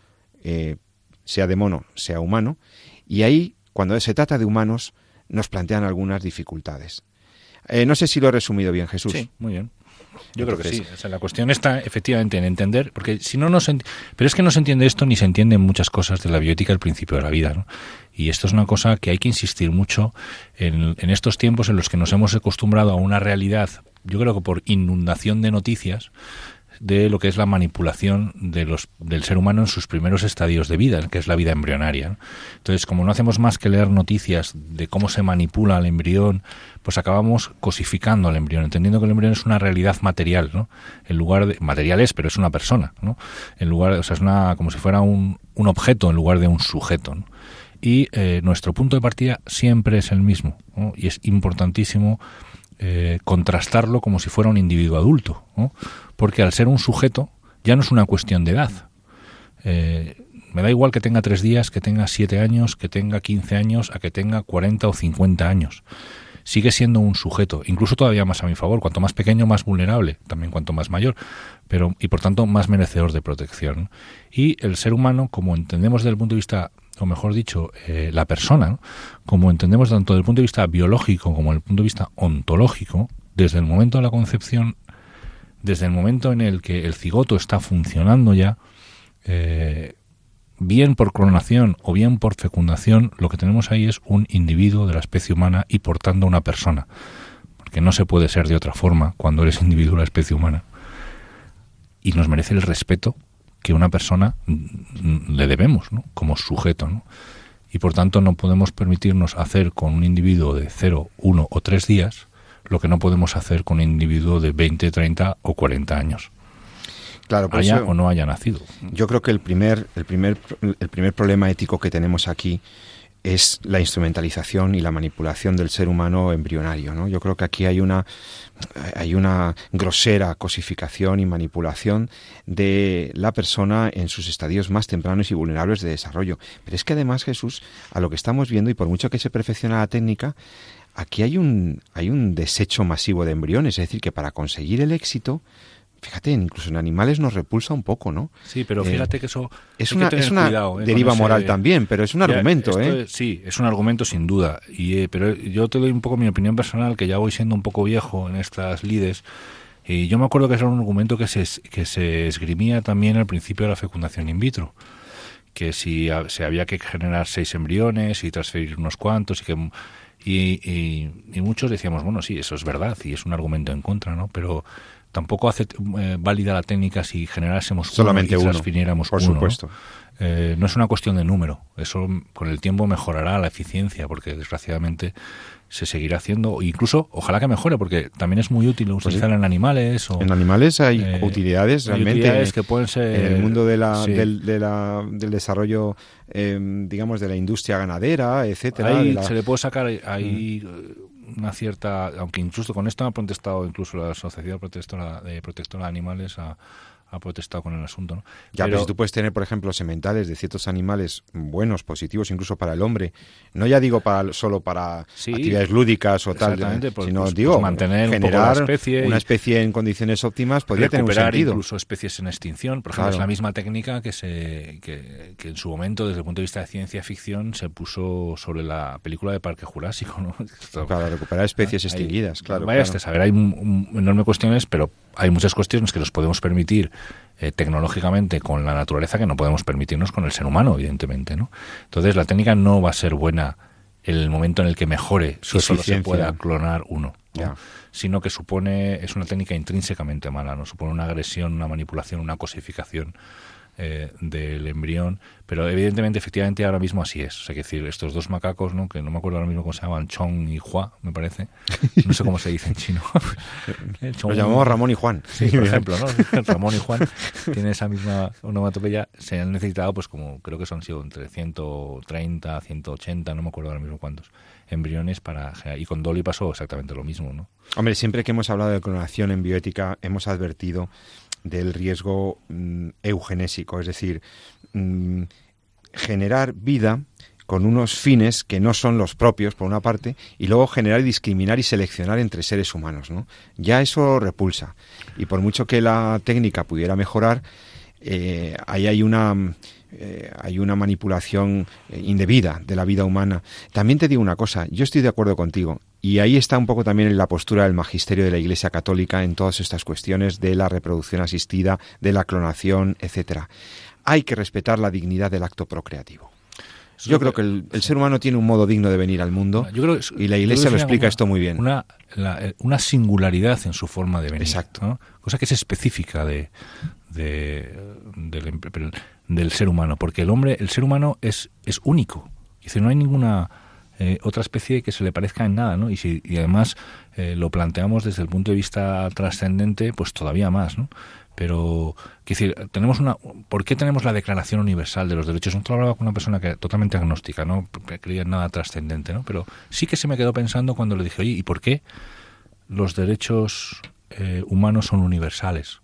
S1: eh, sea de mono, sea humano, y ahí, cuando se trata de humanos, nos plantean algunas dificultades. Eh, no sé si lo he resumido bien, Jesús.
S2: Sí, muy bien. Yo creo que sí. O sea, la cuestión está efectivamente en entender, porque si no, no se Pero es que no se entiende esto ni se entienden muchas cosas de la bioética al principio de la vida. ¿no? Y esto es una cosa que hay que insistir mucho en, en estos tiempos en los que nos hemos acostumbrado a una realidad, yo creo que por inundación de noticias, de lo que es la manipulación de los, del ser humano en sus primeros estadios de vida, que es la vida embrionaria. Entonces, como no hacemos más que leer noticias de cómo se manipula al embrión, pues acabamos cosificando al embrión, entendiendo que el embrión es una realidad material, ¿no? En lugar de material es, pero es una persona, ¿no? En lugar, o sea, es una como si fuera un, un objeto en lugar de un sujeto. Y eh, nuestro punto de partida siempre es el mismo, y es importantísimo eh, contrastarlo como si fuera un individuo adulto, porque al ser un sujeto ya no es una cuestión de edad. Eh, me da igual que tenga tres días, que tenga siete años, que tenga quince años, a que tenga cuarenta o cincuenta años. Sigue siendo un sujeto, incluso todavía más a mi favor. Cuanto más pequeño, más vulnerable, también cuanto más mayor, pero y por tanto más merecedor de protección. Y el ser humano, como entendemos desde el punto de vista o mejor dicho, eh, la persona, como entendemos tanto desde el punto de vista biológico como desde el punto de vista ontológico, desde el momento de la concepción, desde el momento en el que el cigoto está funcionando ya, eh, bien por clonación o bien por fecundación, lo que tenemos ahí es un individuo de la especie humana y por tanto una persona. Porque no se puede ser de otra forma cuando eres individuo de la especie humana. Y nos merece el respeto que una persona le debemos ¿no? como sujeto. ¿no? Y por tanto no podemos permitirnos hacer con un individuo de 0, 1 o 3 días lo que no podemos hacer con un individuo de 20, 30 o 40 años.
S1: Claro,
S2: haya o no haya nacido.
S1: Yo creo que el primer, el primer, el primer problema ético que tenemos aquí es la instrumentalización y la manipulación del ser humano embrionario. ¿no? Yo creo que aquí hay una, hay una grosera cosificación y manipulación de la persona en sus estadios más tempranos y vulnerables de desarrollo. Pero es que además, Jesús, a lo que estamos viendo, y por mucho que se perfecciona la técnica, aquí hay un, hay un desecho masivo de embriones. Es decir, que para conseguir el éxito, fíjate, incluso en animales nos repulsa un poco, ¿no?
S2: Sí, pero eh, fíjate que eso
S1: es una, es una ¿eh? deriva moral también, pero es un argumento, ¿eh?
S2: sí, es un argumento sin duda. Y eh, pero yo te doy un poco mi opinión personal, que ya voy siendo un poco viejo en estas lides. Y yo me acuerdo que era un argumento que se, que se esgrimía también al principio de la fecundación in vitro que si se había que generar seis embriones y transferir unos cuantos y que y, y, muchos decíamos bueno sí eso es verdad y es un argumento en contra no pero tampoco hace eh, válida la técnica si generásemos
S1: solamente
S2: uno
S1: y
S2: transfiriéramos
S1: por
S2: uno,
S1: supuesto.
S2: ¿no? Eh, no es una cuestión de número, eso con el tiempo mejorará la eficiencia, porque desgraciadamente se seguirá haciendo, incluso ojalá que mejore, porque también es muy útil
S1: Pues sí.
S2: en animales. O,
S1: En animales hay
S2: eh,
S1: utilidades
S2: hay
S1: realmente
S2: utilidades que pueden ser
S1: en el mundo de la,
S2: sí.
S1: del, de la- del desarrollo, eh, digamos, de la industria ganadera, etcétera.
S2: Ahí
S1: la-
S2: se le puede sacar ahí eh, una cierta, aunque incluso con esto ha protestado incluso la Asociación Protectora de Protectora de Animales a, ha protestado con el asunto. ¿no?
S1: Ya, pero, si tú puedes tener, por ejemplo, sementales de ciertos animales buenos, positivos, incluso para el hombre, no ya digo para solo para actividades lúdicas o tal,
S2: pues,
S1: sino
S2: pues,
S1: digo
S2: pues mantener
S1: generar
S2: un especie
S1: una especie en condiciones óptimas podría tener un sentido.
S2: incluso especies en extinción. Por ejemplo, es la misma técnica que se que, en su momento, desde el punto de vista de ciencia ficción, se puso sobre la película de Parque Jurásico, ¿no?
S1: Para recuperar especies extinguidas, claro.
S2: Vaya
S1: claro.
S2: saber, hay un, enormes cuestiones, pero hay muchas cuestiones que nos podemos permitir eh, tecnológicamente con la naturaleza que no podemos permitirnos con el ser humano, evidentemente, ¿no? Entonces la técnica no va a ser buena en el momento en el que mejore si solo se pueda clonar uno, sino que supone es una técnica intrínsecamente mala, no supone una agresión, una manipulación, una cosificación eh, del embrión, pero evidentemente, efectivamente, ahora mismo así es. O sea, que decir, estos dos macacos, ¿no? que no me acuerdo ahora mismo cómo se llaman, Chong y Hua, me parece. No sé cómo se dice en chino.
S1: Los llamamos Ramón y Juan.
S2: Sí, por ejemplo, ¿no? Ramón y Juan tienen esa misma onomatopeya. Se han necesitado, pues como creo que son sido entre 130, 180, no me acuerdo ahora mismo cuántos embriones para y con Dolly pasó exactamente lo mismo, ¿no?
S1: Hombre, siempre que hemos hablado de clonación en bioética hemos advertido del riesgo mm, eugenésico, es decir, mm, generar vida con unos fines que no son los propios, por una parte, y luego generar y discriminar y seleccionar entre seres humanos. ¿no? Ya eso repulsa. Y por mucho que la técnica pudiera mejorar, eh, ahí hay una, eh, hay una manipulación eh, indebida de la vida humana. También te digo una cosa, yo estoy de acuerdo contigo. Y ahí está un poco también en la postura del magisterio de la Iglesia Católica en todas estas cuestiones de la reproducción asistida, de la clonación, etcétera. Hay que respetar la dignidad del acto procreativo. Yo creo que el, ser humano tiene un modo digno de venir al mundo y la Iglesia lo explica esto muy bien.
S2: Una, una, singularidad en su forma de venir.
S1: Exacto.
S2: Cosa que es específica de, de, del, del, ser humano, porque el hombre, el ser humano es, es único. Dice, no hay ninguna eh, otra especie que se le parezca en nada, ¿no? Y, si, y además eh, lo planteamos desde el punto de vista trascendente, pues todavía más, ¿no? Pero, quiero decir, tenemos una, ¿por qué tenemos la Declaración Universal de los Derechos? No hablaba con una persona que totalmente agnóstica, no creía en nada trascendente, ¿no? Pero sí que se me quedó pensando cuando le dije, oye, ¿y por qué los derechos eh, humanos son universales?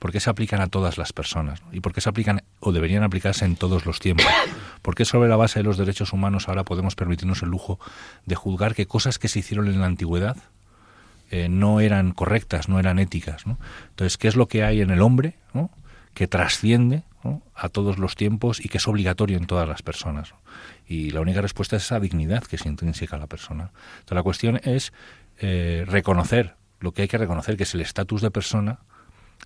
S2: ¿Por qué se aplican a todas las personas? ¿Y por qué se aplican o deberían aplicarse en todos los tiempos? ¿Por qué sobre la base de los derechos humanos ahora podemos permitirnos el lujo de juzgar que cosas que se hicieron en la antigüedad eh, no eran correctas, no eran éticas? Entonces, ¿qué es lo que hay en el hombre que trasciende a todos los tiempos y que es obligatorio en todas las personas? Y la única respuesta es esa dignidad que se intrínseca a la persona. Entonces, la cuestión es eh, reconocer lo que hay que reconocer, que es el estatus de persona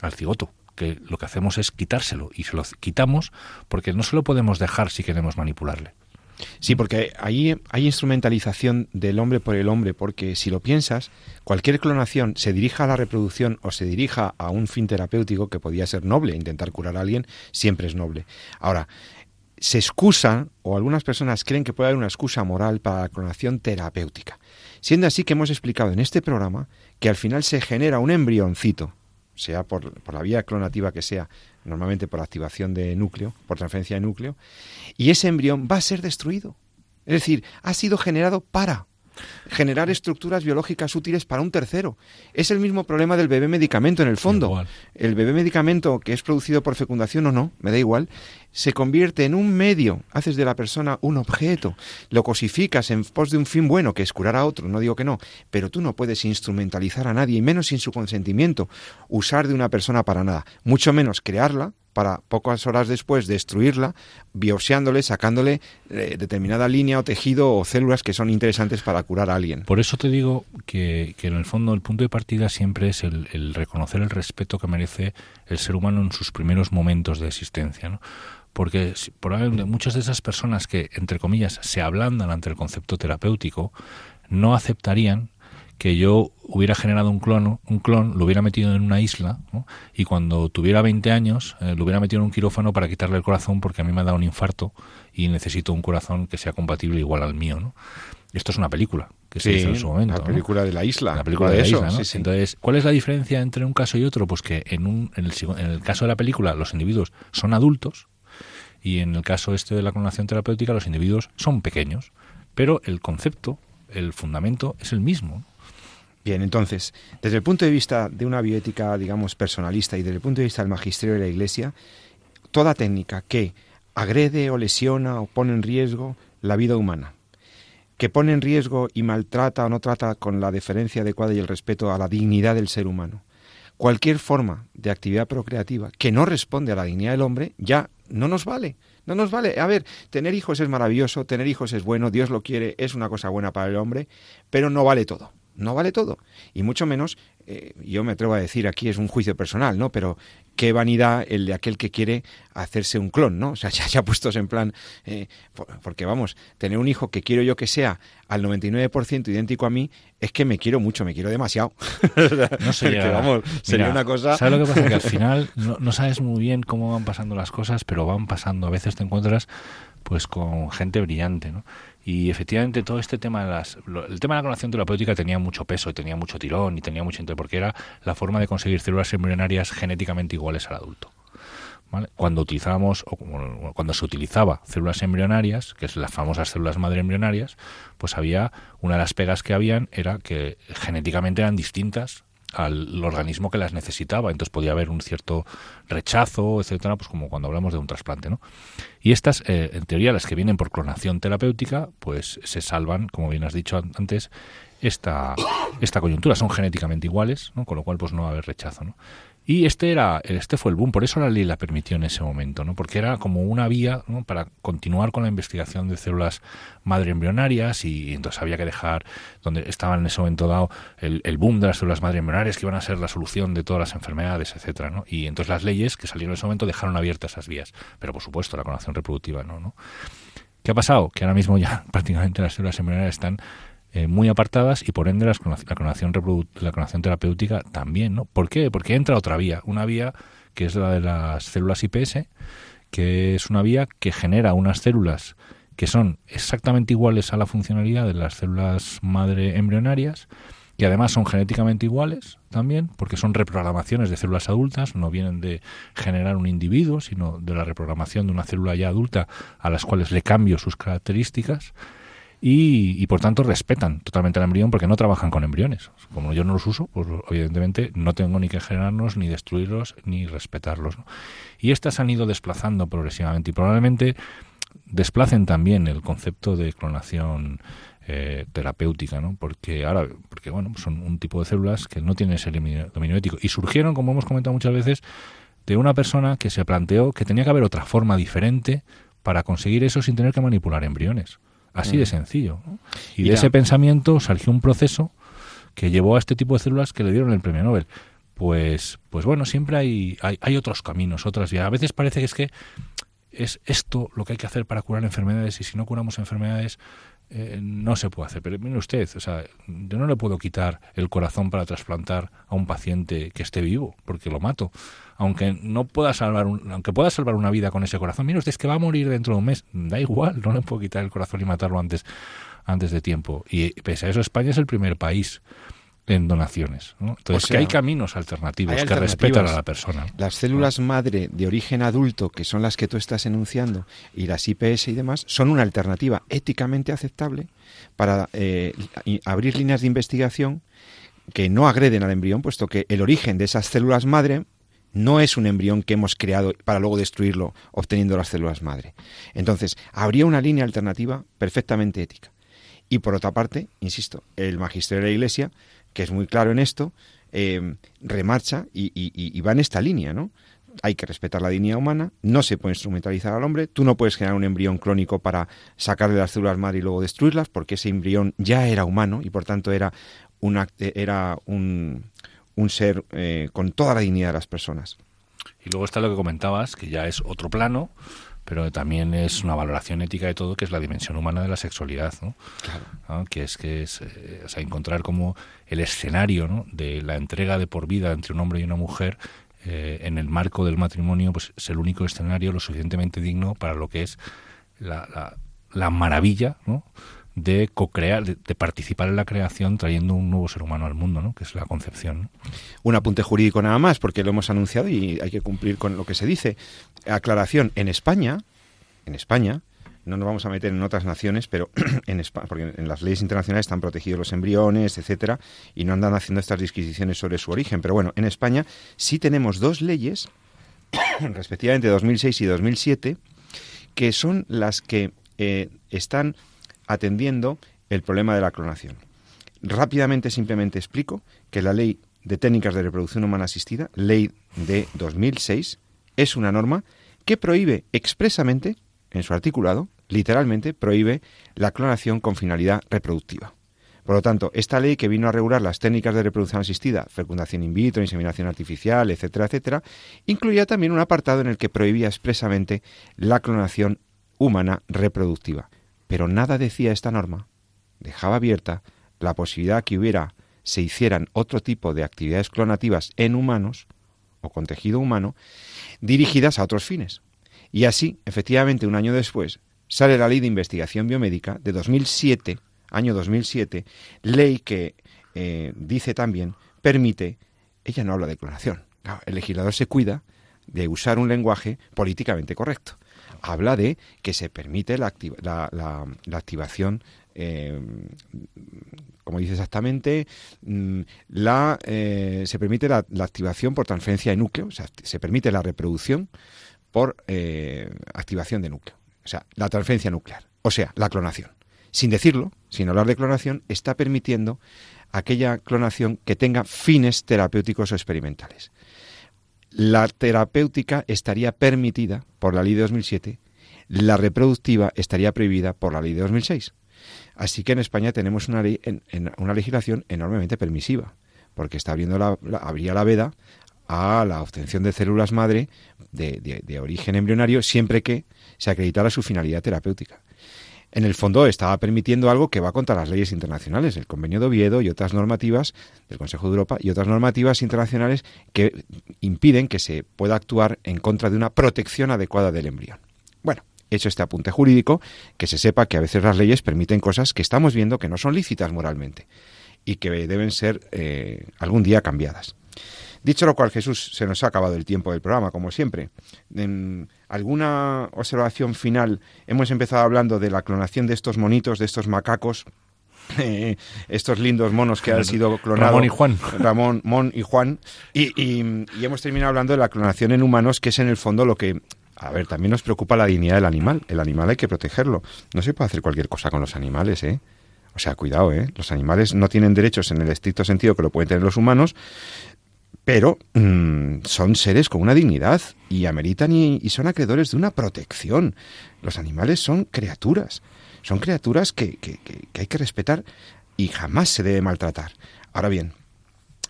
S2: al cigoto, que lo que hacemos es quitárselo y se lo quitamos porque no se lo podemos dejar si queremos manipularle.
S1: Sí, porque ahí hay instrumentalización del hombre por el hombre, porque si lo piensas, cualquier clonación se dirija a la reproducción o se dirija a un fin terapéutico que podía ser noble, intentar curar a alguien siempre es noble. Ahora, se excusa, o algunas personas creen que puede haber una excusa moral para la clonación terapéutica. Siendo así que hemos explicado en este programa que al final se genera un embrioncito, sea por, por, la vía clonativa que sea, normalmente por activación de núcleo, por transferencia de núcleo, y ese embrión va a ser destruido. Es decir, ha sido generado para generar estructuras biológicas útiles para un tercero. Es el mismo problema del bebé medicamento en el fondo. El bebé medicamento que es producido por fecundación o no, me da igual, se convierte en un medio, haces de la persona un objeto, lo cosificas en pos de un fin bueno, que es curar a otro, no digo que no, pero tú no puedes instrumentalizar a nadie, y menos sin su consentimiento, usar de una persona para nada, mucho menos crearla para pocas horas después destruirla, biopsiándole, sacándole eh, determinada línea o tejido o células que son interesantes para curar a alguien.
S2: Por eso te digo que, en el fondo el punto de partida siempre es el, reconocer el respeto que merece el ser humano en sus primeros momentos de existencia. ¿no? Porque probablemente muchas de esas personas que, entre comillas, se ablandan ante el concepto terapéutico, no aceptarían que yo hubiera generado un clon, un clon, lo hubiera metido en una isla y cuando tuviera 20 años eh, lo hubiera metido en un quirófano para quitarle el corazón porque a mí me ha dado un infarto y necesito un corazón que sea compatible igual al mío. ¿no? Esto es una película que se hizo en su momento.
S1: La película de la isla.
S2: La película de, la isla. Entonces, ¿cuál es la diferencia entre un caso y otro? Pues que en, un, en, el, en el caso de la película los individuos son adultos y en el caso este de la clonación terapéutica los individuos son pequeños, pero el concepto, el fundamento es el mismo.
S1: Bien, entonces, desde el punto de vista de una bioética, digamos, personalista y desde el punto de vista del magisterio de la Iglesia, toda técnica que agrede o lesiona o pone en riesgo la vida humana, que pone en riesgo y maltrata o no trata con la deferencia adecuada y el respeto a la dignidad del ser humano, cualquier forma de actividad procreativa que no responde a la dignidad del hombre, ya no nos vale. No nos vale. A ver, tener hijos es maravilloso, tener hijos es bueno, Dios lo quiere, es una cosa buena para el hombre, pero no vale todo no vale todo. Y mucho menos, eh, yo me atrevo a decir aquí es un juicio personal, ¿no? Pero qué vanidad el de aquel que quiere hacerse un clon, ¿no? O sea, ya, ya puestos en plan, eh, porque vamos, tener un hijo que quiero yo que sea al 99% idéntico a mí, es que me quiero mucho, me quiero demasiado.
S2: no sé,
S1: vamos, sería una cosa...
S2: ¿Sabes lo que pasa? Que al final no, no sabes muy bien cómo van pasando las cosas, pero van pasando. A veces te encuentras pues con gente brillante, ¿no? Y efectivamente todo este tema de las, el tema de la clonación terapéutica tenía mucho peso y tenía mucho tirón y tenía mucho interés porque era la forma de conseguir células embrionarias genéticamente iguales al adulto. Cuando utilizábamos o cuando se utilizaba células embrionarias, que es las famosas células madre embrionarias, pues había una de las pegas que habían era que genéticamente eran distintas al organismo que las necesitaba. Entonces podía haber un cierto rechazo, etcétera, pues como cuando hablamos de un trasplante, ¿no? Y estas, eh, en teoría, las que vienen por clonación terapéutica, pues se salvan, como bien has dicho antes, esta, esta coyuntura. Son genéticamente iguales, ¿no? Con lo cual, pues no va a haber rechazo, ¿no? Y este era, este fue el boom, por eso la ley la permitió en ese momento, ¿no? Porque era como una vía para continuar con la investigación de células madre embrionarias y, entonces había que dejar donde estaban en ese momento dado el, boom de las células madre embrionarias que iban a ser la solución de todas las enfermedades, etcétera, ¿no? Y entonces las leyes que salieron en ese momento dejaron abiertas esas vías, pero por supuesto la clonación reproductiva no, ¿no? ¿Qué ha pasado? Que ahora mismo ya prácticamente las células embrionarias están eh, muy apartadas y por ende la clonación, la clonación terapéutica también, ¿no? ¿Por qué? Porque entra otra vía, una vía que es la de las células IPS, que es una vía que genera unas células que son exactamente iguales a la funcionalidad de las células madre embrionarias, y además son genéticamente iguales también, porque son reprogramaciones de células adultas, no vienen de generar un individuo, sino de la reprogramación de una célula ya adulta a las cuales le cambio sus características y, por tanto respetan totalmente al embrión porque no trabajan con embriones. Como yo no los uso, pues evidentemente no tengo ni que generarlos, ni destruirlos, ni respetarlos. Y estas han ido desplazando progresivamente y probablemente desplacen también el concepto de clonación eh, terapéutica, ¿no? Porque ahora, porque bueno, son un tipo de células que no tienen ese dominio ético y surgieron, como hemos comentado muchas veces, de una persona que se planteó que tenía que haber otra forma diferente para conseguir eso sin tener que manipular embriones. Así de mm. sencillo. Y, de ese pensamiento surgió un proceso que llevó a este tipo de células que le dieron el premio Nobel. Pues, pues bueno, siempre hay, hay, otros caminos, otras vías. A veces parece que es que es esto lo que hay que hacer para curar enfermedades y si no curamos enfermedades eh, no se puede hacer. Pero mire usted, o sea, yo no le puedo quitar el corazón para trasplantar a un paciente que esté vivo, porque lo mato aunque no pueda salvar aunque pueda salvar una vida con ese corazón, mira usted es que va a morir dentro de un mes, da igual, no le puedo quitar el corazón y matarlo antes, antes de tiempo. Y pese a eso, España es el primer país en donaciones. Entonces, que hay caminos alternativos que respetan a la persona.
S1: Las células madre de origen adulto, que son las que tú estás enunciando, y las IPS y demás, son una alternativa éticamente aceptable para eh, abrir líneas de investigación que no agreden al embrión, puesto que el origen de esas células madre no es un embrión que hemos creado para luego destruirlo obteniendo las células madre. Entonces, habría una línea alternativa perfectamente ética. Y por otra parte, insisto, el magisterio de la Iglesia, que es muy claro en esto, eh, remarcha y, va en esta línea, ¿no? Hay que respetar la dignidad humana, no se puede instrumentalizar al hombre, tú no puedes generar un embrión clónico para sacarle las células madre y luego destruirlas, porque ese embrión ya era humano y por tanto era, un, era un, un ser eh, con toda la dignidad de las personas.
S2: Y luego está lo que comentabas, que ya es otro plano, pero también es una valoración ética de todo, que es la dimensión humana de la sexualidad, ¿no? Claro. Que es que es, eh, o sea, encontrar como el escenario ¿no? de la entrega de por vida entre un hombre y una mujer eh, en el marco del matrimonio, pues es el único escenario lo suficientemente digno para lo que es la, la, la maravilla, ¿no? De co-crear, de, participar en la creación trayendo un nuevo ser humano al mundo, ¿no? que es la concepción.
S1: Un apunte jurídico nada más, porque lo hemos anunciado y hay que cumplir con lo que se dice. Aclaración, en España, en España, no nos vamos a meter en otras naciones, pero en España, porque en las leyes internacionales están protegidos los embriones, etcétera, y no andan haciendo estas disquisiciones sobre su origen. Pero bueno, en España sí tenemos dos leyes, respectivamente 2006 y 2007, que son las que eh, están atendiendo el problema de la clonación. Rápidamente, simplemente explico que la ley de técnicas de reproducción humana asistida, ley de 2006, es una norma que prohíbe expresamente, en su articulado, literalmente prohíbe la clonación con finalidad reproductiva. Por lo tanto, esta ley que vino a regular las técnicas de reproducción asistida, fecundación in vitro, inseminación artificial, etcétera, etcétera, incluía también un apartado en el que prohibía expresamente la clonación humana reproductiva. Pero nada decía esta norma. Dejaba abierta la posibilidad que hubiera, se hicieran otro tipo de actividades clonativas en humanos o con tejido humano, dirigidas a otros fines. Y así, efectivamente, un año después, sale la Ley de Investigación Biomédica de 2007, año 2007, ley que eh, dice también, permite, ella no habla de clonación, el legislador se cuida de usar un lenguaje políticamente correcto. Habla de que se permite la, activación, eh, como dice exactamente, mm, la, eh, se permite la, activación por transferencia de núcleo, o sea, se permite la reproducción por activación de núcleo. O sea, la transferencia nuclear, o sea, la clonación. Sin decirlo, sin hablar de clonación, está permitiendo aquella clonación que tenga fines terapéuticos o experimentales. La terapéutica estaría permitida por la ley de 2007, la reproductiva estaría prohibida por la ley de 2006. Así que en España tenemos una, ley, en, una legislación enormemente permisiva, porque está abriendo la, abría la veda a la obtención de células madre de origen embrionario siempre que se acreditara su finalidad terapéutica. En el fondo estaba permitiendo algo que va contra las leyes internacionales, el Convenio de Oviedo y otras normativas del Consejo de Europa y otras normativas internacionales que impiden que se pueda actuar en contra de una protección adecuada del embrión. Bueno, hecho este apunte jurídico, que se sepa que a veces las leyes permiten cosas que estamos viendo que no son lícitas moralmente y que deben ser eh, algún día cambiadas. Dicho lo cual, Jesús, se nos ha acabado el tiempo del programa, como siempre. En ¿Alguna observación final? Hemos empezado hablando de la clonación de estos monitos, de estos macacos, eh, estos lindos monos que han sido clonados.
S2: Ramón y Juan.
S1: Ramón, Mon y Juan. Y, y, hemos terminado hablando de la clonación en humanos, que es en el fondo lo que a ver, también nos preocupa la dignidad del animal. El animal hay que protegerlo. No se puede hacer cualquier cosa con los animales, ¿eh? O sea, cuidado, ¿eh? Los animales no tienen derechos en el estricto sentido que lo pueden tener los humanos, pero mm, son seres con una dignidad y ameritan y, son acreedores de una protección. Los animales son criaturas, son criaturas que, hay que respetar y jamás se debe maltratar. Ahora bien,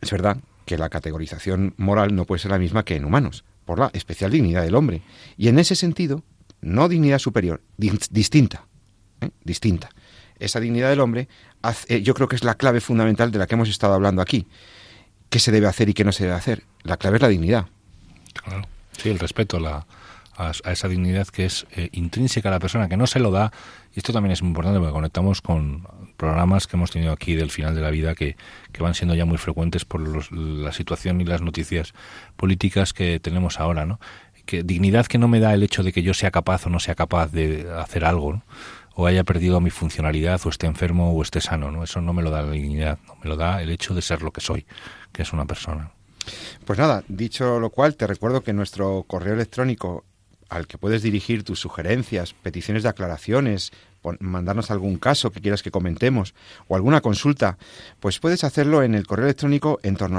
S1: es verdad que la categorización moral no puede ser la misma que en humanos, por la especial dignidad del hombre. Y en ese sentido, no dignidad superior, distinta, ¿eh? distinta. Esa dignidad del hombre, eh, yo creo que es la clave fundamental de la que hemos estado hablando aquí qué se debe hacer y qué no se debe hacer. La clave es la dignidad.
S2: Sí, el respeto a, esa dignidad que es eh, intrínseca a la persona, que no se lo da. Y esto también es muy importante porque conectamos con programas que hemos tenido aquí del final de la vida que, van siendo ya muy frecuentes por la situación y las noticias políticas que tenemos ahora, ¿no? Que dignidad que no me da el hecho de que yo sea capaz o no sea capaz de hacer algo, o haya perdido mi funcionalidad o esté enfermo o esté sano, ¿no? Eso no me lo da la dignidad, no me lo da el hecho de ser lo que soy que es una persona.
S1: Pues nada, dicho lo cual, te recuerdo que nuestro correo electrónico al que puedes dirigir tus sugerencias, peticiones de aclaraciones, mandarnos algún caso que quieras que comentemos o alguna consulta, pues puedes hacerlo en el correo electrónico en torno.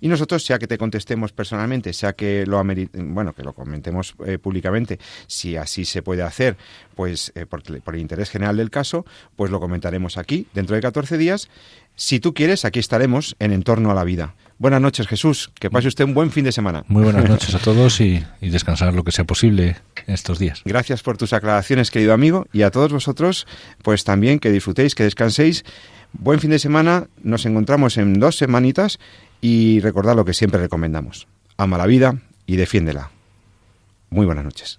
S1: Y nosotros, sea que te contestemos personalmente, sea que lo bueno, que lo comentemos eh, públicamente, si así se puede hacer, pues eh, por, por el interés general del caso, pues lo comentaremos aquí dentro de 14 días. Si tú quieres, aquí estaremos en Entorno a la Vida. Buenas noches, Jesús. Que pase usted un buen fin de semana.
S2: Muy buenas noches a todos y, descansar lo que sea posible estos días.
S1: Gracias por tus aclaraciones, querido amigo, y a todos vosotros, pues también que disfrutéis, que descanséis. Buen fin de semana. Nos encontramos en dos semanitas y recordad lo que siempre recomendamos. Ama la vida y defiéndela. Muy buenas noches.